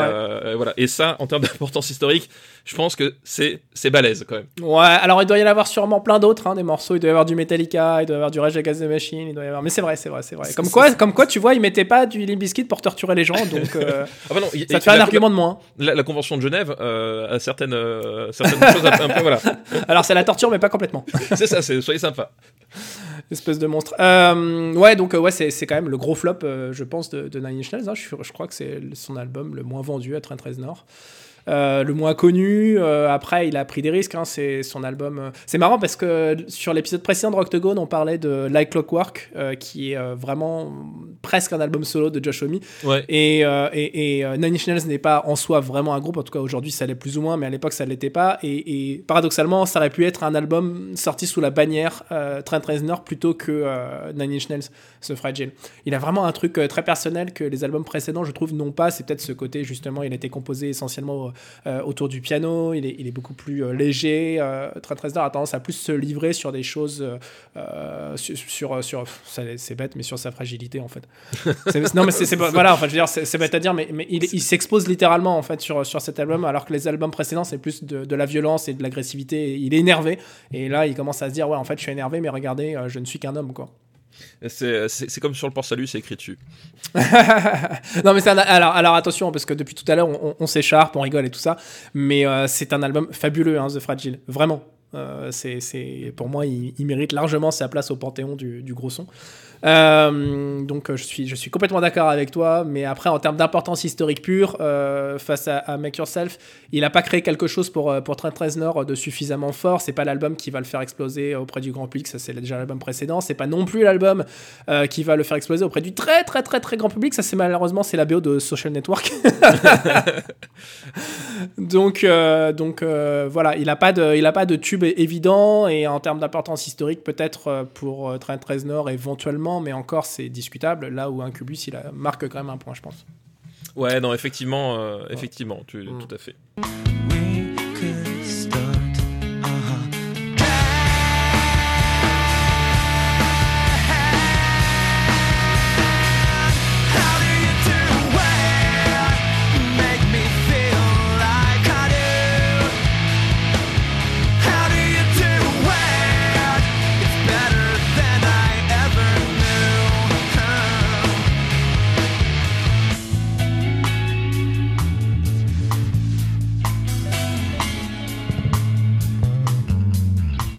voilà et ça en termes d'importance historique je pense que c'est c'est balèze quand même. Ouais, alors il doit y en avoir sûrement plein d'autres, hein, des morceaux. Il doit y avoir du Metallica, il doit y avoir du Rage Against the Machine, il doit y avoir. Mais c'est vrai, c'est vrai, c'est vrai. Comme quoi, comme quoi, tu vois, ils mettaient pas du Limp Bizkit pour torturer les gens, donc euh, ah bah non, ça te fait un argument de moins. La, convention de Genève euh, a certaines, euh, certaines choses un peu voilà. Alors c'est la torture, mais pas complètement. c'est ça, c'est soyez sympa. Espèce de monstre. ouais, donc ouais, c'est quand même le gros flop, je pense, de, de Nine Inch Nails. Hein. Je, je, crois que c'est son album le moins vendu à 13 Nord. Euh, le moins connu. Euh, après, il a pris des risques. Hein, c'est son album. Euh. C'est marrant parce que sur l'épisode précédent de Octogone, on parlait de Like Clockwork, qui est vraiment presque un album solo de Josh Homme. Et, et, Nine Inch Nails n'est pas en soi vraiment un groupe. En tout cas, aujourd'hui, ça l'est plus ou moins, mais à l'époque, ça ne l'était pas. Et, paradoxalement, ça aurait pu être un album sorti sous la bannière Trent Reznor plutôt que Nine Inch Nails, ce Fragile. Il a vraiment un truc très personnel que les albums précédents, je trouve, n'ont pas. C'est peut-être ce côté, justement, il a été composé essentiellement euh, autour du piano, il est, il est beaucoup plus euh, léger. Euh, Trent Reznor a tendance à plus se livrer sur des choses, sur, sur, c'est bête, mais sur sa fragilité en fait. non mais c'est voilà, enfin je veux dire, c'est bête à dire, mais, mais il, il s'expose littéralement en fait sur, sur cet album, alors que les albums précédents c'est plus de, de, la violence et de l'agressivité. Il est énervé, et là il commence à se dire ouais en fait je suis énervé, mais regardez, je ne suis qu'un homme quoi. C'est comme sur le port-salut, c'est écrit dessus. non, mais alors, alors attention, parce que depuis tout à l'heure, on, s'écharpe, on rigole et tout ça. Mais euh, c'est un album fabuleux, hein, The Fragile. Vraiment. Euh, c'est pour moi, il, mérite largement sa place au panthéon du gros son. Euh, donc je suis, je suis complètement d'accord avec toi, mais après en termes d'importance historique pure, euh, face à, Make Yourself, il n'a pas créé quelque chose pour, euh, pour Trent Reznor de suffisamment fort. C'est pas l'album qui va le faire exploser auprès du grand public, ça c'est déjà l'album précédent. C'est pas non plus l'album qui va le faire exploser auprès du très très très très grand public. Ça c'est malheureusement c'est la BO de Social Network. donc donc voilà, il n'a pas de il a pas de tube évident et en termes d'importance historique peut-être pour Trent Reznor éventuellement mais encore c'est discutable. Là où Incubus, il a, marque quand même un point, je pense. Ouais, non, effectivement, euh, effectivement, tu, mm. tout à fait.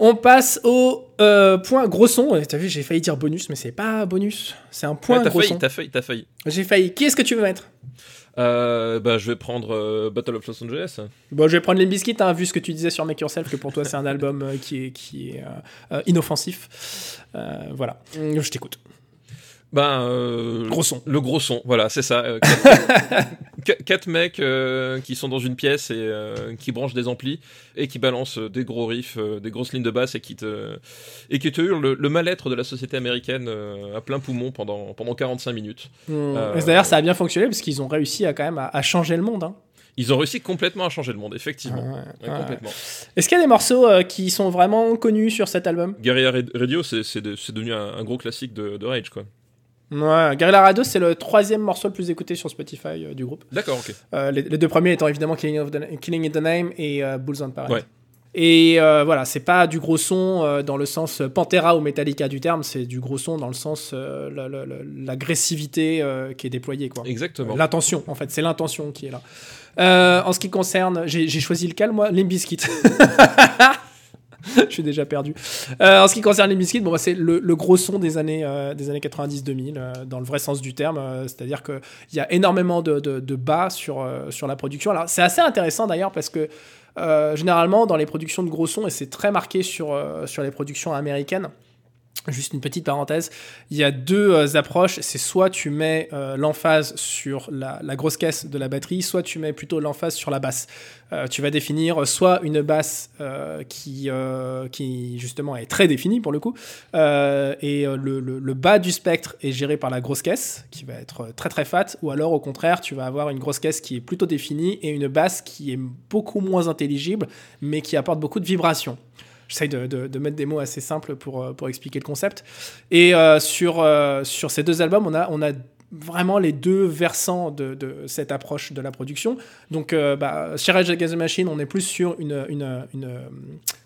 On passe au euh, point gros son. T'as vu, j'ai failli dire bonus, mais c'est pas bonus. C'est un point ouais, gros failli, son. T'as failli, t'as failli. J'ai failli. Qui est-ce que tu veux mettre? Euh, bah, je vais prendre euh, Battle of Los Angeles. Bon, je vais prendre Limbiskit, hein, vu ce que tu disais sur Make Yourself, que pour toi c'est un album euh, qui est, qui est inoffensif. Voilà, je t'écoute. Ben, euh, Gros son. Le gros son, voilà, c'est ça. euh, quatre, Qu- quatre mecs euh, qui sont dans une pièce et euh, qui branchent des amplis et qui balancent des gros riffs, euh, des grosses lignes de basse et qui te, et qui te hurlent le, le mal-être de la société américaine euh, à plein poumon pendant, pendant 45 minutes. Euh, Et D'ailleurs, ça a bien fonctionné parce qu'ils ont réussi à quand même à, à changer le monde. hein. Ils ont réussi complètement à changer le monde, effectivement. Ouais, Ouais, ouais. complètement. Est-ce qu'il y a des morceaux euh, qui sont vraiment connus sur cet album? Guerrilla Radio, c'est c'est de- c'est devenu un, un gros classique de, de Rage, quoi. Ouais, Guerrilla Radio, c'est le troisième morceau le plus écouté sur Spotify euh, du groupe. D'accord, ok. Euh, les, les deux premiers étant évidemment Killing, of the, Killing in the Name et euh, Bulls on Parade. Ouais. Et voilà, c'est pas du gros son dans le sens Pantera ou Metallica du terme, c'est du gros son dans le sens la- la- la- l'agressivité qui est déployée. quoi. Exactement. L'intention, en fait, c'est l'intention qui est là. En ce qui concerne, j'ai j'ai choisi lequel moi? Limbiskit. Je suis déjà perdu. Euh, en ce qui concerne Limbiskit, bon, bah, c'est le, gros son des années, euh, des années 90-2000, euh, dans le vrai sens du terme. C'est-à-dire qu'il y a énormément de, de- bas sur, sur la production. Alors, c'est assez intéressant d'ailleurs parce que généralement, dans les productions de gros sons, et c'est très marqué sur, sur les productions américaines, Juste une petite parenthèse, il y a deux euh, approches. C'est soit tu mets euh, l'emphase sur la, grosse caisse de la batterie, soit tu mets plutôt l'emphase sur la basse. Euh, tu vas définir soit une basse qui, qui justement est très définie pour le coup, et le, le- le bas du spectre est géré par la grosse caisse, qui va être très très fat, ou alors au contraire, tu vas avoir une grosse caisse qui est plutôt définie et une basse qui est beaucoup moins intelligible, mais qui apporte beaucoup de vibrations. J'essaye de, mettre des mots assez simples pour, euh, pour expliquer le concept. Et euh, sur, euh, sur ces deux albums, on a, on a vraiment les deux versants de, cette approche de la production. Donc, euh, bah, chez Rage Against the Machine, on est plus sur une, une,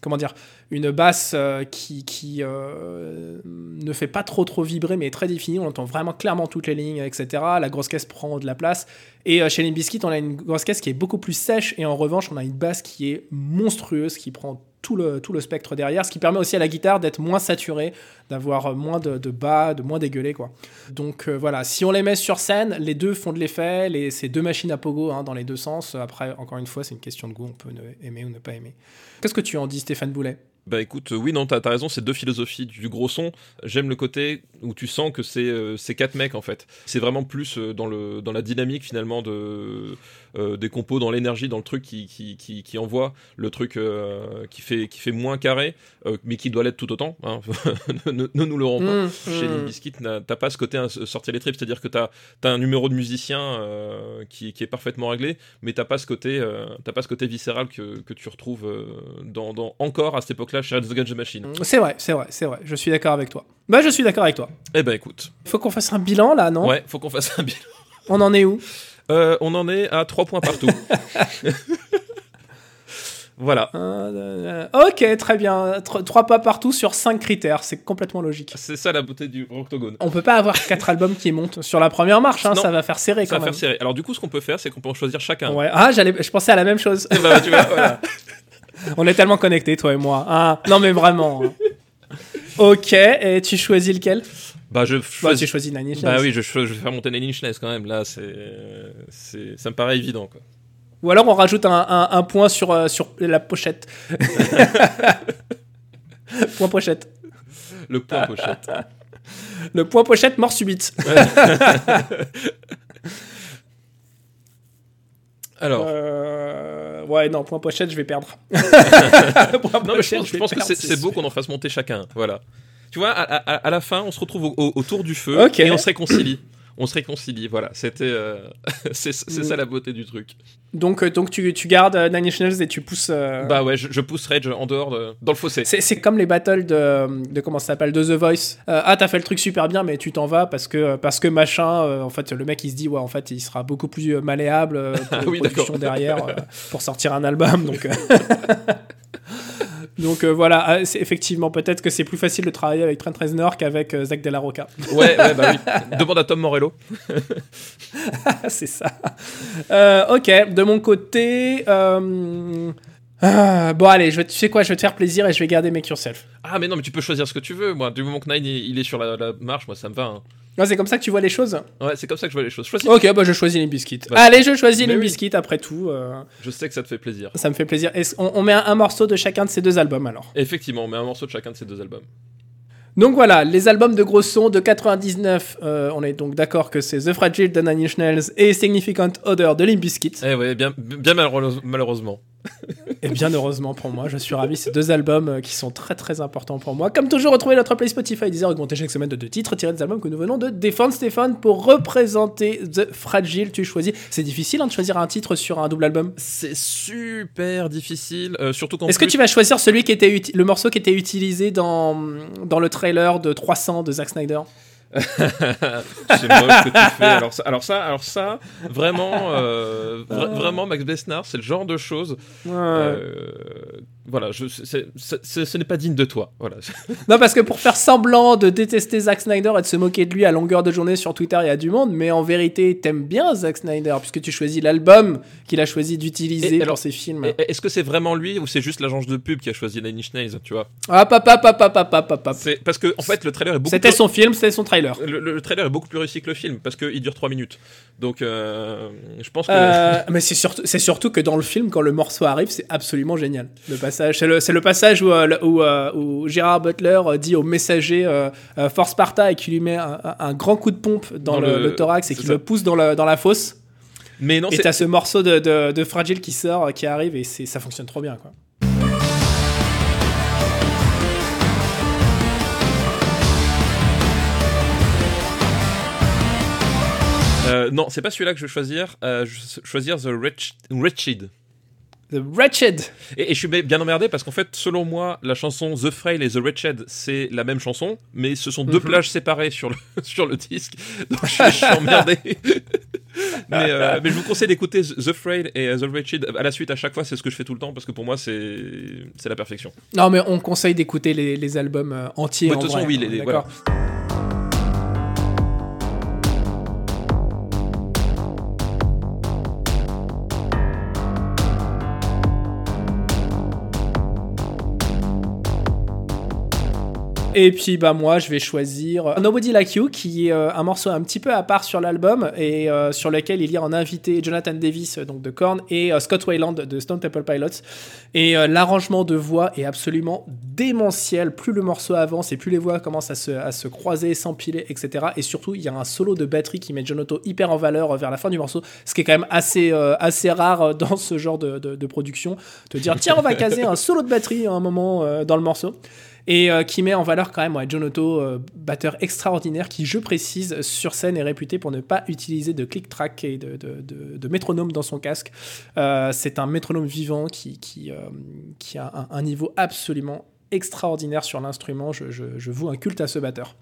comment dire, une basse qui, qui ne fait pas trop trop vibrer, mais est très définie. On entend vraiment clairement toutes les lignes, etc. La grosse caisse prend de la place. Et chez Limp Bizkit, on a une grosse caisse qui est beaucoup plus sèche. Et en revanche, on a une basse qui est monstrueuse, qui prend tout le, tout le spectre derrière, ce qui permet aussi à la guitare d'être moins saturée, d'avoir euh, moins de, bas, de moins dégueulé, quoi. Donc euh, voilà, si on les met sur scène, les deux font de l'effet, les, c'est deux machines à pogo hein, dans les deux sens. Après, encore une fois, c'est une question de goût, on peut aimer ou ne pas aimer. Qu'est-ce que tu en dis, Stéphane Boulet? Bah écoute, euh, oui, non, t'as as raison, c'est deux philosophies du gros son. J'aime le côté où tu sens que c'est euh, quatre mecs en fait. C'est vraiment plus euh, dans, le, dans la dynamique finalement de, euh, des compos, dans l'énergie, dans le truc qui, qui, qui, qui envoie, le truc qui, fait, qui fait moins carré, mais qui doit l'être tout autant. hein. ne, ne- ne nous l'aurons pas. Mmh, Chez mmh. N'a- t'as pas ce côté hein, sortir les tripes, c'est-à-dire que t'as as un numéro de musicien qui, qui est parfaitement réglé, mais t'as pas ce côté, pas ce côté viscéral que, que tu retrouves dans, dans- encore à cette époque-là Against the Machine. C'est vrai, c'est vrai, c'est vrai. Je suis d'accord avec toi. Bah, je suis d'accord avec toi. Eh ben écoute, faut qu'on fasse un bilan là, non? Ouais, faut qu'on fasse un bilan. On en est où? Euh, on en est à 3 points partout. voilà. Euh, Ok, très bien. Tro- Trois pas partout sur cinq critères. C'est complètement logique. C'est ça la beauté du octogone. On peut pas avoir quatre albums qui montent sur la première marche, hein, Non. ça va faire serré Ça quand va même. faire serré. Alors du coup, ce qu'on peut faire, c'est qu'on peut en choisir chacun. Ouais. Ah, j'allais, je pensais à la même chose. Ben, tu vois, voilà. On est tellement connectés, toi et moi. Ah, non, mais vraiment. hein. Ok, et tu choisis lequel? Bah je Bah, choisis. tu choisis Nine Inch Bah oui, je, je vais faire monter Nine Inch Nails quand même. Là, c'est, c'est, ça me paraît évident. Quoi. Ou alors on rajoute un, un- un point sur, euh, sur la pochette. point pochette. Le point pochette. Le point pochette mort subite. Alors, Euh, ouais, non, point pochette, je vais perdre. Point non, je pochette, pense, je pense que c'est, beau qu'on en fasse monter chacun. Voilà. Tu vois, à, à- à la fin, on se retrouve au- au- autour du feu et on se réconcilie. On se réconcilie, voilà. C'était, euh, c'est, c'est Mm. ça la beauté du truc. Donc, euh, donc tu, tu gardes euh, Nine Inch Nails et tu pousses. euh, Bah ouais, je, je pousse Rage en dehors de, dans le fossé. C'est, c'est comme les battles de, de comment ça s'appelle de The Voice. Ah t'as fait le truc super bien mais tu t'en vas parce que parce que machin. en fait le mec il se dit ouais en fait il sera beaucoup plus malléable pour Ah oui, derrière pour sortir un album donc. Donc euh, voilà, ah, c'est effectivement peut-être que c'est plus facile de travailler avec Trent Reznor qu'avec euh, Zach De La Rocca. Ouais, ouais, bah oui. Demande à Tom Morello. c'est ça. Euh, ok, de mon côté, Ah, bon, allez, je vais, tu sais quoi, je vais te faire plaisir et je vais garder Make Yourself. Ah, mais non, mais tu peux choisir ce que tu veux. Moi, du moment que Nine il il est sur la, la marche, moi ça me va. hein. Non, c'est comme ça que tu vois les choses Ouais, c'est comme ça que je vois les choses. Choisis. Ok, bah je choisis les biscuits. Bah, Allez, je choisis les oui. biscuits après tout. euh, Je sais que ça te fait plaisir. ça me fait plaisir. On, on met un, un morceau de chacun de ces deux albums alors. Effectivement, on met un morceau de chacun de ces deux albums. Donc voilà, les albums de gros sons de 99, euh, on est donc d'accord que c'est The Fragile de Nine Inch Nails et Significant Odor de Limp Bizkit. Eh ouais, bien, bien malheureuse- malheureusement. Et bien heureusement pour moi, je suis ravi, ces deux albums euh, qui sont très très importants pour moi. Comme toujours, retrouvez notre play Spotify, Deezer, augmenté chaque semaine de deux titres tirés des albums que nous venons de défendre. Stéphane, pour représenter The Fragile, tu choisis. C'est difficile hein, de choisir un titre sur un double album. C'est super difficile, euh, surtout quand. Est-ce que tu vas choisir celui qui était le morceau qui était utilisé dans, dans le trailer de 300 de Zack Snyder? C'est moche que tu fais. Alors ça, alors ça, alors ça vraiment, euh, vra- vraiment, Max Besnard, c'est le genre de choses. euh, voilà, je, c'est- ce n'est pas digne de toi. Voilà. Non, parce que pour faire semblant de détester Zack Snyder et de se moquer de lui à longueur de journée sur Twitter, il y a du monde, mais en vérité, t'aimes bien Zack Snyder, puisque tu choisis l'album qu'il a choisi d'utiliser alors- ses films. Est-ce que c'est vraiment lui ou c'est juste l'agence de pub qui a choisi Nine Inch Nails, tu vois? Ah, papa, papa, papa, papa. C'est parce que en fait le trailer est beaucoup. C'était plus- son film, c'était son trailer. Le, le- le trailer est beaucoup plus réussi que le film parce qu'il dure 3 minutes. Donc euh, je pense que. Euh, mais c'est surtout, c'est surtout que dans le film, quand le morceau arrive, c'est absolument génial. Le passage, c'est le, passage où, euh, où, euh, où Gérard Butler euh, dit au messager Force Sparta et qui lui met un, grand coup de pompe dans, Dans le, thorax et qui le pousse dans, la fosse. Mais non, Et c'est t'as ce morceau de, de, de Fragile qui sort, qui arrive, et ça fonctionne trop bien, quoi. euh, non, c'est pas celui-là que je vais choisir. Euh, je vais choisir The Wretch- Wretched. The Wretched. Et, et je suis bi- bien emmerdé parce qu'en fait, selon moi, la chanson The Frail et The Wretched, c'est la même chanson, mais ce sont deux Mhm. plages séparées sur le, sur le disque. Donc je, je suis emmerdé. mais, euh, mais je vous conseille d'écouter The Frail et The Wretched à la suite à chaque fois, c'est ce que je fais tout le temps parce que pour moi, c'est la perfection. Non, mais on conseille d'écouter les, les albums euh, entiers. En de toute façon, oui, les- les- Et puis bah moi je vais choisir Nobody Like You qui est euh, un morceau un petit peu à part sur l'album et euh, sur lequel il y a en invité Jonathan Davis euh, donc de Korn et euh, Scott Weiland de Stone Temple Pilots. Et euh, l'arrangement de voix est absolument démentiel. Plus le morceau avance et plus les voix commencent à se, à se croiser s'empiler etc et surtout il y a un solo de batterie qui met John Otto hyper en valeur euh, vers la fin du morceau ce qui est quand même assez, euh, assez rare euh, dans ce genre de, de- de production. Te dire tiens on va caser un solo de batterie à un moment euh, dans le morceau et euh, qui met en valeur quand même ouais, John Otto, euh, batteur extraordinaire, qui, je précise, sur scène est réputé pour ne pas utiliser de click-track et de, métronome dans son casque. Euh, c'est un métronome vivant qui, a un, niveau absolument extraordinaire sur l'instrument. Je, je, je un culte à ce batteur.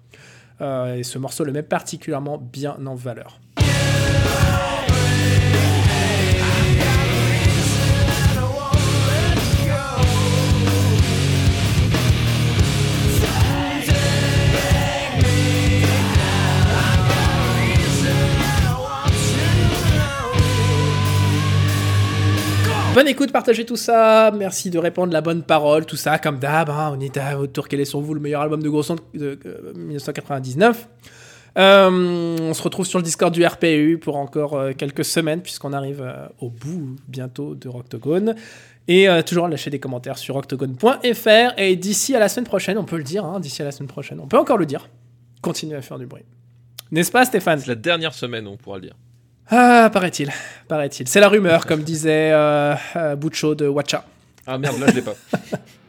Et ce morceau le met particulièrement bien en valeur. Bonne écoute, partagez tout ça. Merci de répondre la bonne parole, tout ça, comme d'hab. hein, on est à votre tour. Quel est sur vous le meilleur album de gros de, euh, 1999 Euh, On se retrouve sur le Discord du RPU pour encore euh, quelques semaines, puisqu'on arrive euh, au bout bientôt de Rocktogone. Et euh, toujours lâcher des commentaires sur octogone.fr. Et d'ici à la semaine prochaine, on peut le dire, hein, d'ici à la semaine prochaine, on peut encore le dire. Continuez à faire du bruit. N'est-ce pas, Stéphane? C'est la dernière semaine, on pourra le dire. Ah, paraît-il. Paraît-il. C'est la rumeur, comme disait euh, euh, Buccio de Watcha. Ah merde, là je l'ai pas.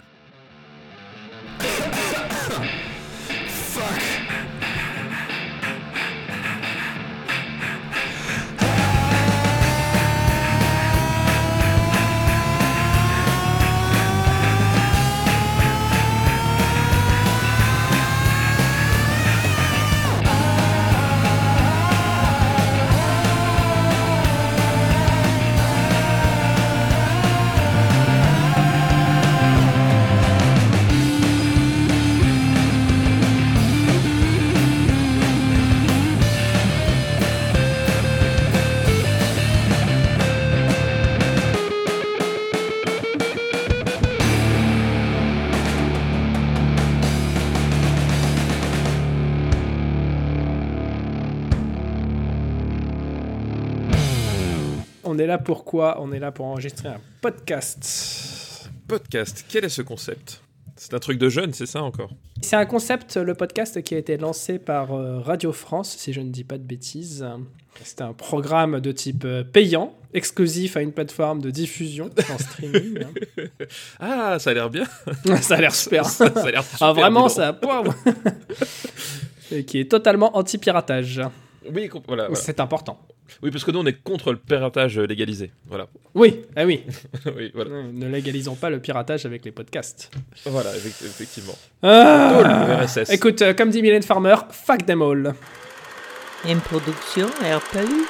On est là pour quoi On est là pour enregistrer un podcast. Podcast, quel est ce concept? C'est un truc de jeune, c'est ça encore? C'est un concept, le podcast, qui a été lancé par euh, Radio France, si je ne dis pas de bêtises. C'est un programme de type euh, payant, exclusif à une plateforme de diffusion en streaming. hein. Ah, ça a l'air bien. ça a l'air super. ça, ça a l'air super. ah, vraiment, ça. Wow. Et qui est totalement anti-piratage. Oui, com- voilà, voilà. C'est important. Oui, parce que nous, on est contre le piratage légalisé. Voilà. Oui, ah oui. oui, voilà. Ne légalisons pas le piratage avec les podcasts. Voilà, effect- effectivement. Ah. Le RSS. Écoute, euh, comme dit Mylène Farmer, fuck them all. Une production RPU.